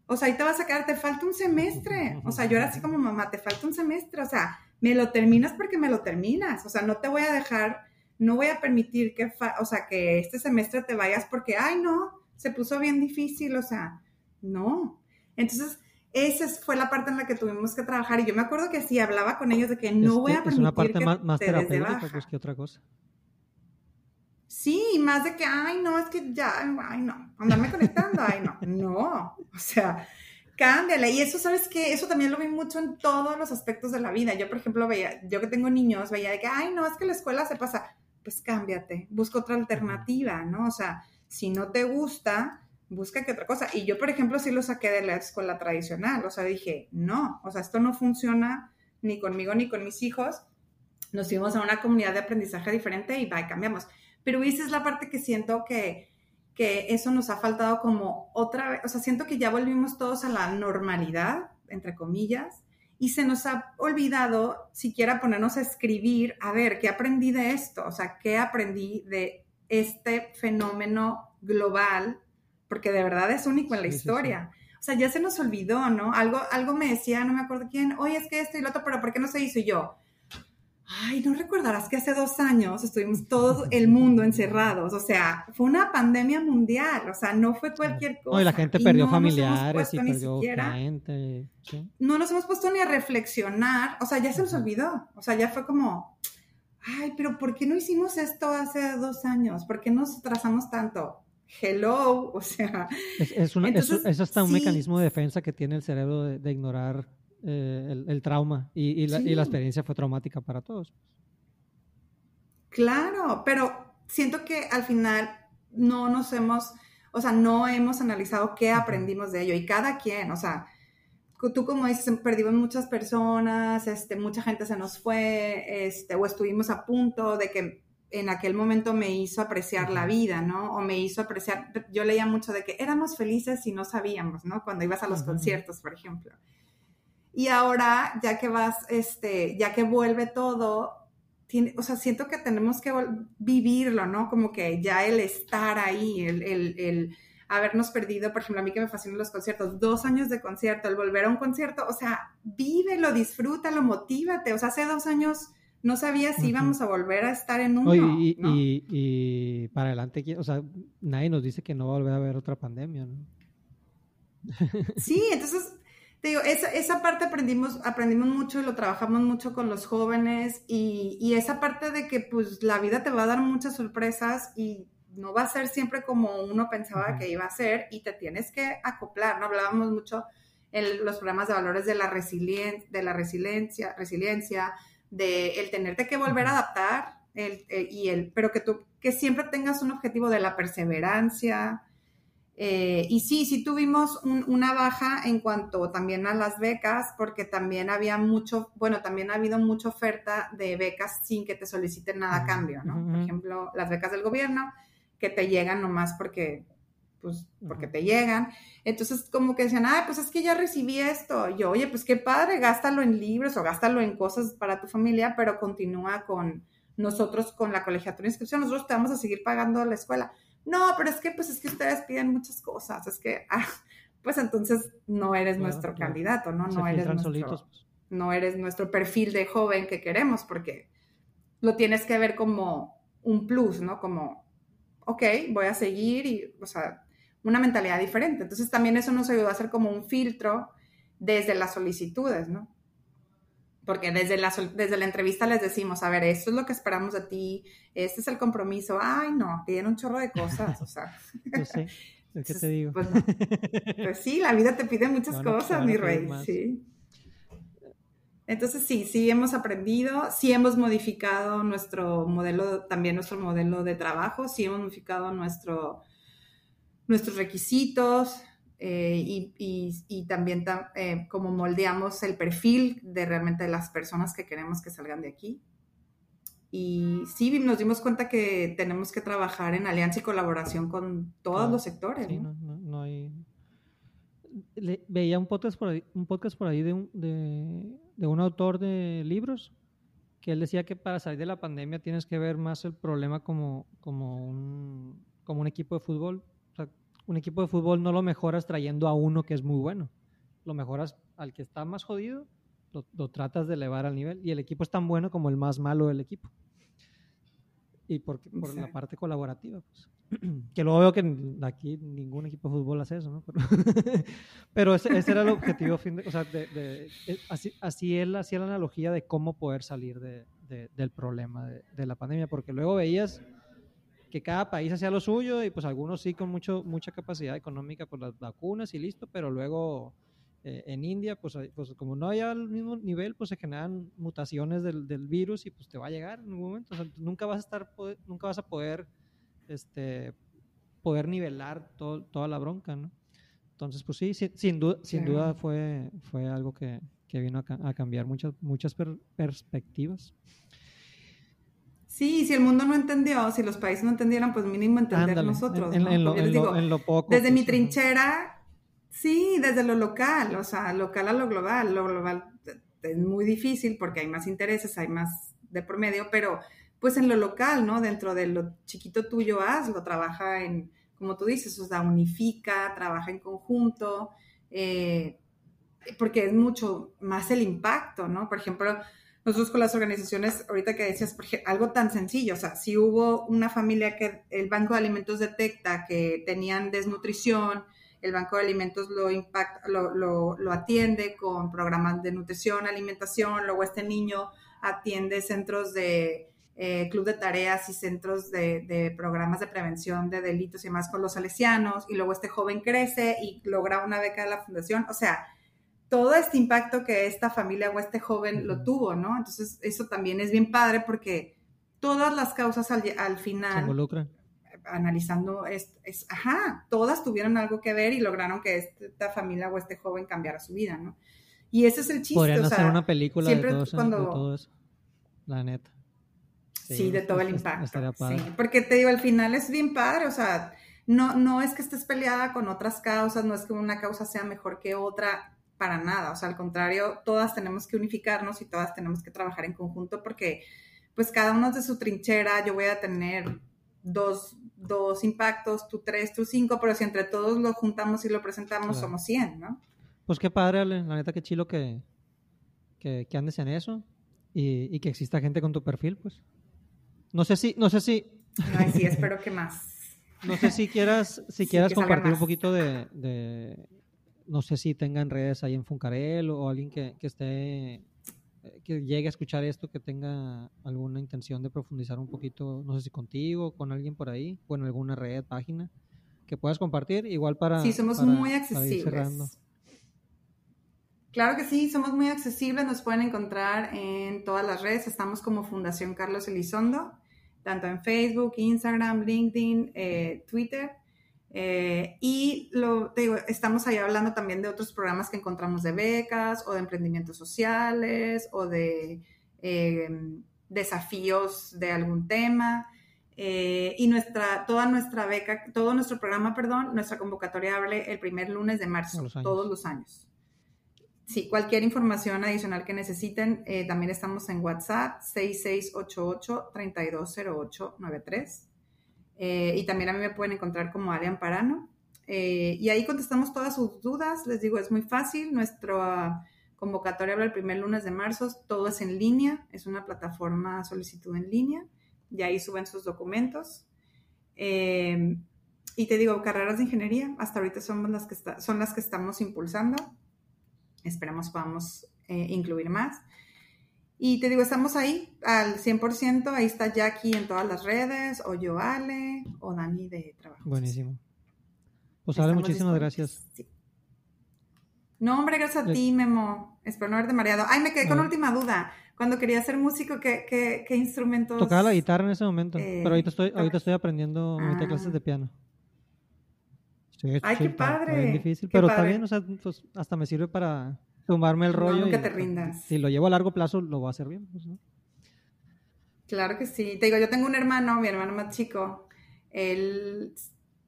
o sea, ahí te vas a quedar, te falta un semestre. O sea, yo era así como mamá, te falta un semestre, o sea, me lo terminas porque me lo terminas, o sea, no te voy a dejar, no voy a permitir que, o sea, que este semestre te vayas porque, ay, no, se puso bien difícil, o sea, no. Entonces, esa fue la parte en la que tuvimos que trabajar y yo me acuerdo que sí, hablaba con ellos de que no voy a permitir Es una parte que más, más terapéutica pues, que otra cosa. Sí, más de que, ay, no, es que ya, ay, no, andarme conectando, ay, no, no, o sea, cámbiale. Y eso, ¿sabes qué? Eso también lo vi mucho en todos los aspectos de la vida. Yo, por ejemplo, veía, yo que tengo niños, veía de que, ay, no, es que la escuela se pasa, pues cámbiate, busca otra alternativa, ¿no? O sea, si no te gusta, busca que otra cosa. Y yo, por ejemplo, sí lo saqué de la escuela tradicional. O sea, dije, no, o sea, esto no funciona ni conmigo ni con mis hijos. Nos fuimos a una comunidad de aprendizaje diferente y va, cambiamos. Pero esa es la parte que siento que, que eso nos ha faltado como otra vez. O sea, siento que ya volvimos todos a la normalidad, entre comillas, y se nos ha olvidado siquiera ponernos a escribir, a ver, ¿qué aprendí de esto? O sea, ¿qué aprendí de este fenómeno global, porque de verdad es único en la historia. O sea, ya se nos olvidó, ¿no? Algo, algo me decía, no me acuerdo quién, oye, es que esto y lo otro, pero ¿por qué no se hizo? Y yo, ay, no recordarás que hace dos años estuvimos todo el [laughs] mundo encerrados, o sea, fue una pandemia mundial, o sea, no fue cualquier cosa. No, y la gente perdió familiares y perdió gente. No nos hemos puesto ni a reflexionar, o sea, ya se nos olvidó, o sea, ya fue como, ay, pero ¿por qué no hicimos esto hace dos años? ¿Por qué nos trazamos tanto? Hello, [laughs] o sea. Es, una, es, hasta un mecanismo de defensa que tiene el cerebro de, ignorar eh, el, trauma y, la, y, la, experiencia fue traumática para todos. Claro, pero siento que al final no nos hemos, o sea, no hemos analizado qué aprendimos de ello y cada quien, o sea, tú como dices, perdimos muchas personas, este, mucha gente se nos fue, este, o estuvimos a punto de que en aquel momento me hizo apreciar la vida, ¿no? O me hizo apreciar, yo leía mucho de que éramos felices y no sabíamos, ¿no? Cuando ibas a los conciertos, por ejemplo. Y ahora, ya que vas, este, ya que vuelve todo, tiene, o sea, siento que tenemos que vivirlo, ¿no? Como que ya el estar ahí, el, el, el habernos perdido, por ejemplo, a mí que me fascinan los conciertos, dos años de concierto, el volver a un concierto, o sea, vívelo, disfrútalo, motívate, o sea, hace dos años no sabía si íbamos a volver a estar en uno. y, y, para adelante, o sea, nadie nos dice que no va a volver a haber otra pandemia, ¿no? Sí, [laughs] entonces, te digo, esa, esa parte aprendimos, aprendimos mucho y lo trabajamos mucho con los jóvenes y, y esa parte de que pues la vida te va a dar muchas sorpresas y no va a ser siempre como uno pensaba que iba a ser y te tienes que acoplar, ¿no? Hablábamos mucho los programas de valores de la, de la resiliencia, resiliencia, de el tenerte que volver a adaptar, el, eh, y el, pero que tú que siempre tengas un objetivo de la perseverancia. Eh, y sí, sí tuvimos una baja en cuanto también a las becas, porque también había mucho, bueno, también ha habido mucha oferta de becas sin que te soliciten nada a cambio, ¿no? Por ejemplo, las becas del gobierno que te llegan nomás porque pues porque te llegan. Entonces, como que decían, ah, pues es que ya recibí esto. yo, oye, pues qué padre, gástalo en libros o gástalo en cosas para tu familia, pero continúa con nosotros, con la colegiatura de inscripción, nosotros te vamos a seguir pagando la escuela. No, pero es que, pues es que ustedes piden muchas cosas, es que, ah, pues entonces no eres nuestro candidato, ¿no? No eres nuestro, pues. no eres nuestro perfil de joven que queremos, porque lo tienes que ver como un plus, ¿no? Como, ok, voy a seguir y, o sea, una mentalidad diferente. Entonces también eso nos ayudó a hacer como un filtro desde las solicitudes, ¿no? Porque desde la, desde la entrevista les decimos, a ver, esto es lo que esperamos de ti, este es el compromiso. Ay, no, piden un chorro de cosas, o sea. [laughs] Pues sí, ¿qué te digo? Pues, pues, sí, la vida te pide muchas cosas, mi rey, sí. Entonces sí, sí hemos aprendido, sí hemos modificado nuestro modelo, también nuestro modelo de trabajo, sí hemos modificado nuestro, nuestros requisitos eh, y, también eh, como moldeamos el perfil de realmente de las personas que queremos que salgan de aquí. Y sí, nos dimos cuenta que tenemos que trabajar en alianza y colaboración con todos los sectores. Sí, ¿no? hay... veía un podcast por ahí, un podcast por ahí de, un, de un autor de libros que él decía que para salir de la pandemia tienes que ver más el problema como, como, un, como un equipo de fútbol un equipo de fútbol no lo mejoras trayendo a uno que es muy bueno. Lo mejoras al que está más jodido, lo, tratas de elevar al nivel. Y el equipo es tan bueno como el más malo del equipo. Y por, por la parte colaborativa, pues. [clears throat] que luego veo que aquí ningún equipo de fútbol hace eso, ¿no? Pero, [laughs] ese, era el objetivo, o sea, de, eh, así, así él hacía la analogía de cómo poder salir del problema de, la pandemia, porque luego veías que cada país hacía lo suyo y pues algunos sí con mucho, mucha capacidad económica por las vacunas y listo, pero luego eh, en India pues, pues como no hay al mismo nivel pues se generan mutaciones del, del, virus y pues te va a llegar en algún momento, o sea, nunca vas a estar, nunca vas a poder este, poder nivelar todo, toda la bronca, ¿no? Entonces pues sí, sin, duda, sin duda fue, fue algo que, que vino a, a, cambiar muchas, muchas perspectivas. Sí, si el mundo no entendió, si los países no entendieran, pues mínimo entender nosotros. En, ¿no? lo, poco. Desde mi pues, trinchera, sí, desde lo local, o sea, local a lo global. Lo global es muy difícil porque hay más intereses, hay más de promedio, pero pues en lo local, ¿no? Dentro de lo chiquito tuyo hazlo, trabaja en, como tú dices, o sea, unifica, trabaja en conjunto, eh, porque es mucho más el impacto, ¿no? Por ejemplo, nosotros con las organizaciones, ahorita que decías, algo tan sencillo, o sea, si hubo una familia que el Banco de Alimentos detecta que tenían desnutrición, el Banco de Alimentos lo, impacta, lo, lo, atiende con programas de nutrición, alimentación, luego este niño atiende centros de eh, club de tareas y centros de, de, programas de prevención de delitos y demás con los salesianos, y luego este joven crece y logra una beca de la fundación, o sea, todo este impacto que esta familia o este joven lo tuvo, ¿no? Entonces, eso también es bien padre porque todas las causas al, final... Se involucran. Analizando, es, ajá, todas tuvieron algo que ver y lograron que esta familia o este joven cambiara su vida, ¿no? Y ese es el chiste. Podrían hacer una película de, todo eso, la neta. Sí, de todo el impacto. Sí, porque te digo, al final es bien padre, o sea, no, no es que estés peleada con otras causas, no es que una causa sea mejor que otra, para nada, o sea, al contrario, todas tenemos que unificarnos y todas tenemos que trabajar en conjunto porque pues cada uno de su trinchera, yo voy a tener dos, dos impactos, tú tres, tú cinco, pero si entre todos lo juntamos y lo presentamos, somos 100, ¿no? Pues qué padre, la neta, qué chilo que, que, andes en eso y, y, que exista gente con tu perfil, pues. No sé si, no sé si... Ay, sí, espero que más. [laughs] No sé si quieras, si quieras compartir un poquito de no sé si tengan redes ahí en Funcarel o alguien que, esté, eh, que llegue a escuchar esto, que tenga alguna intención de profundizar un poquito, no sé si contigo, con alguien por ahí, o en alguna red, página, que puedas compartir, igual para... Sí, somos muy accesibles. Claro que sí, somos muy accesibles, nos pueden encontrar en todas las redes, estamos como Fundación Carlos Elizondo, tanto en Facebook, Instagram, LinkedIn, eh, Twitter. Eh, y lo, digo, estamos ahí hablando también de otros programas que encontramos de becas o de emprendimientos sociales o de em, desafíos de algún tema. Eh, y nuestra, toda nuestra beca, todo nuestro programa, perdón, nuestra convocatoria abre el primer lunes de marzo, todos los años. Sí, cualquier información adicional que necesiten, eh, también estamos en WhatsApp 6688-320893. Eh, y también a mí me pueden encontrar como Arian Parano. Eh, y ahí contestamos todas sus dudas. Les digo, es muy fácil. Nuestra convocatoria abre el primer lunes de marzo. Todo es en línea. Es una plataforma solicitud en línea. Y ahí suben sus documentos. y te digo, carreras de ingeniería, hasta ahorita son las que, son las que estamos impulsando. Esperamos podamos eh, incluir más. Y te digo, estamos ahí al 100%. Ahí está Jackie en todas las redes, o yo Ale, o Dani de trabajo. Buenísimo. Pues Ale, muchísimas gracias. No, hombre, gracias a ti, Memo. Espero no haberte mareado. Ay, me quedé con última duda. Cuando quería ser músico, ¿qué, qué, qué instrumentos? Tocaba la guitarra en ese momento, pero ahorita estoy, ahorita estoy aprendiendo ah. clases de piano. Ay, qué padre. difícil, pero también, o sea, pues, hasta me sirve para tomarme el rollo. nunca te rindas. Si lo llevo a largo plazo, lo voy a hacer bien. Pues, claro que sí. Te digo, yo tengo un hermano, mi hermano más chico. Él,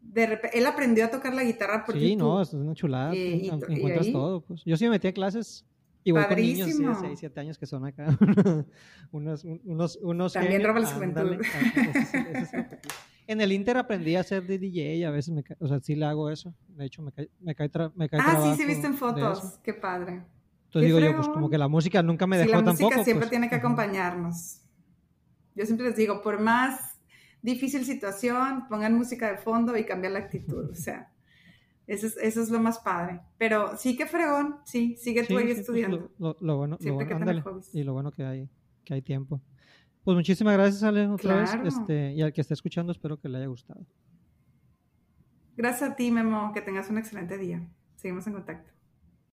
de él aprendió a tocar la guitarra por Sí, no, es una chulada. encuentras todo. Pues. Yo sí me metí a clases Igual con niños de 6, 7 años que son acá. [laughs] unos, unos, unos También roba la juventud. En el Inter aprendí a hacer de DJ y a veces, me, o sea, sí le hago eso. De hecho, me cae, me cae, me cae Ah, sí, sí, viste en fotos. Qué padre. Entonces digo yo, pues como que la música nunca me dejó tampoco. La música siempre pues, tiene que acompañarnos. Yo siempre les digo, por más difícil situación, pongan música de fondo y cambiar la actitud. O sea, eso es, eso es lo más padre. Pero sí que fregón, sí, sigue tú ahí estudiando. lo, bueno, siempre que ándale, y lo bueno que hay, que hay tiempo. Pues muchísimas gracias, Ale, otra vez. Este, y al que esté escuchando, espero que le haya gustado. Gracias a ti, Memo. Que tengas un excelente día. Seguimos en contacto.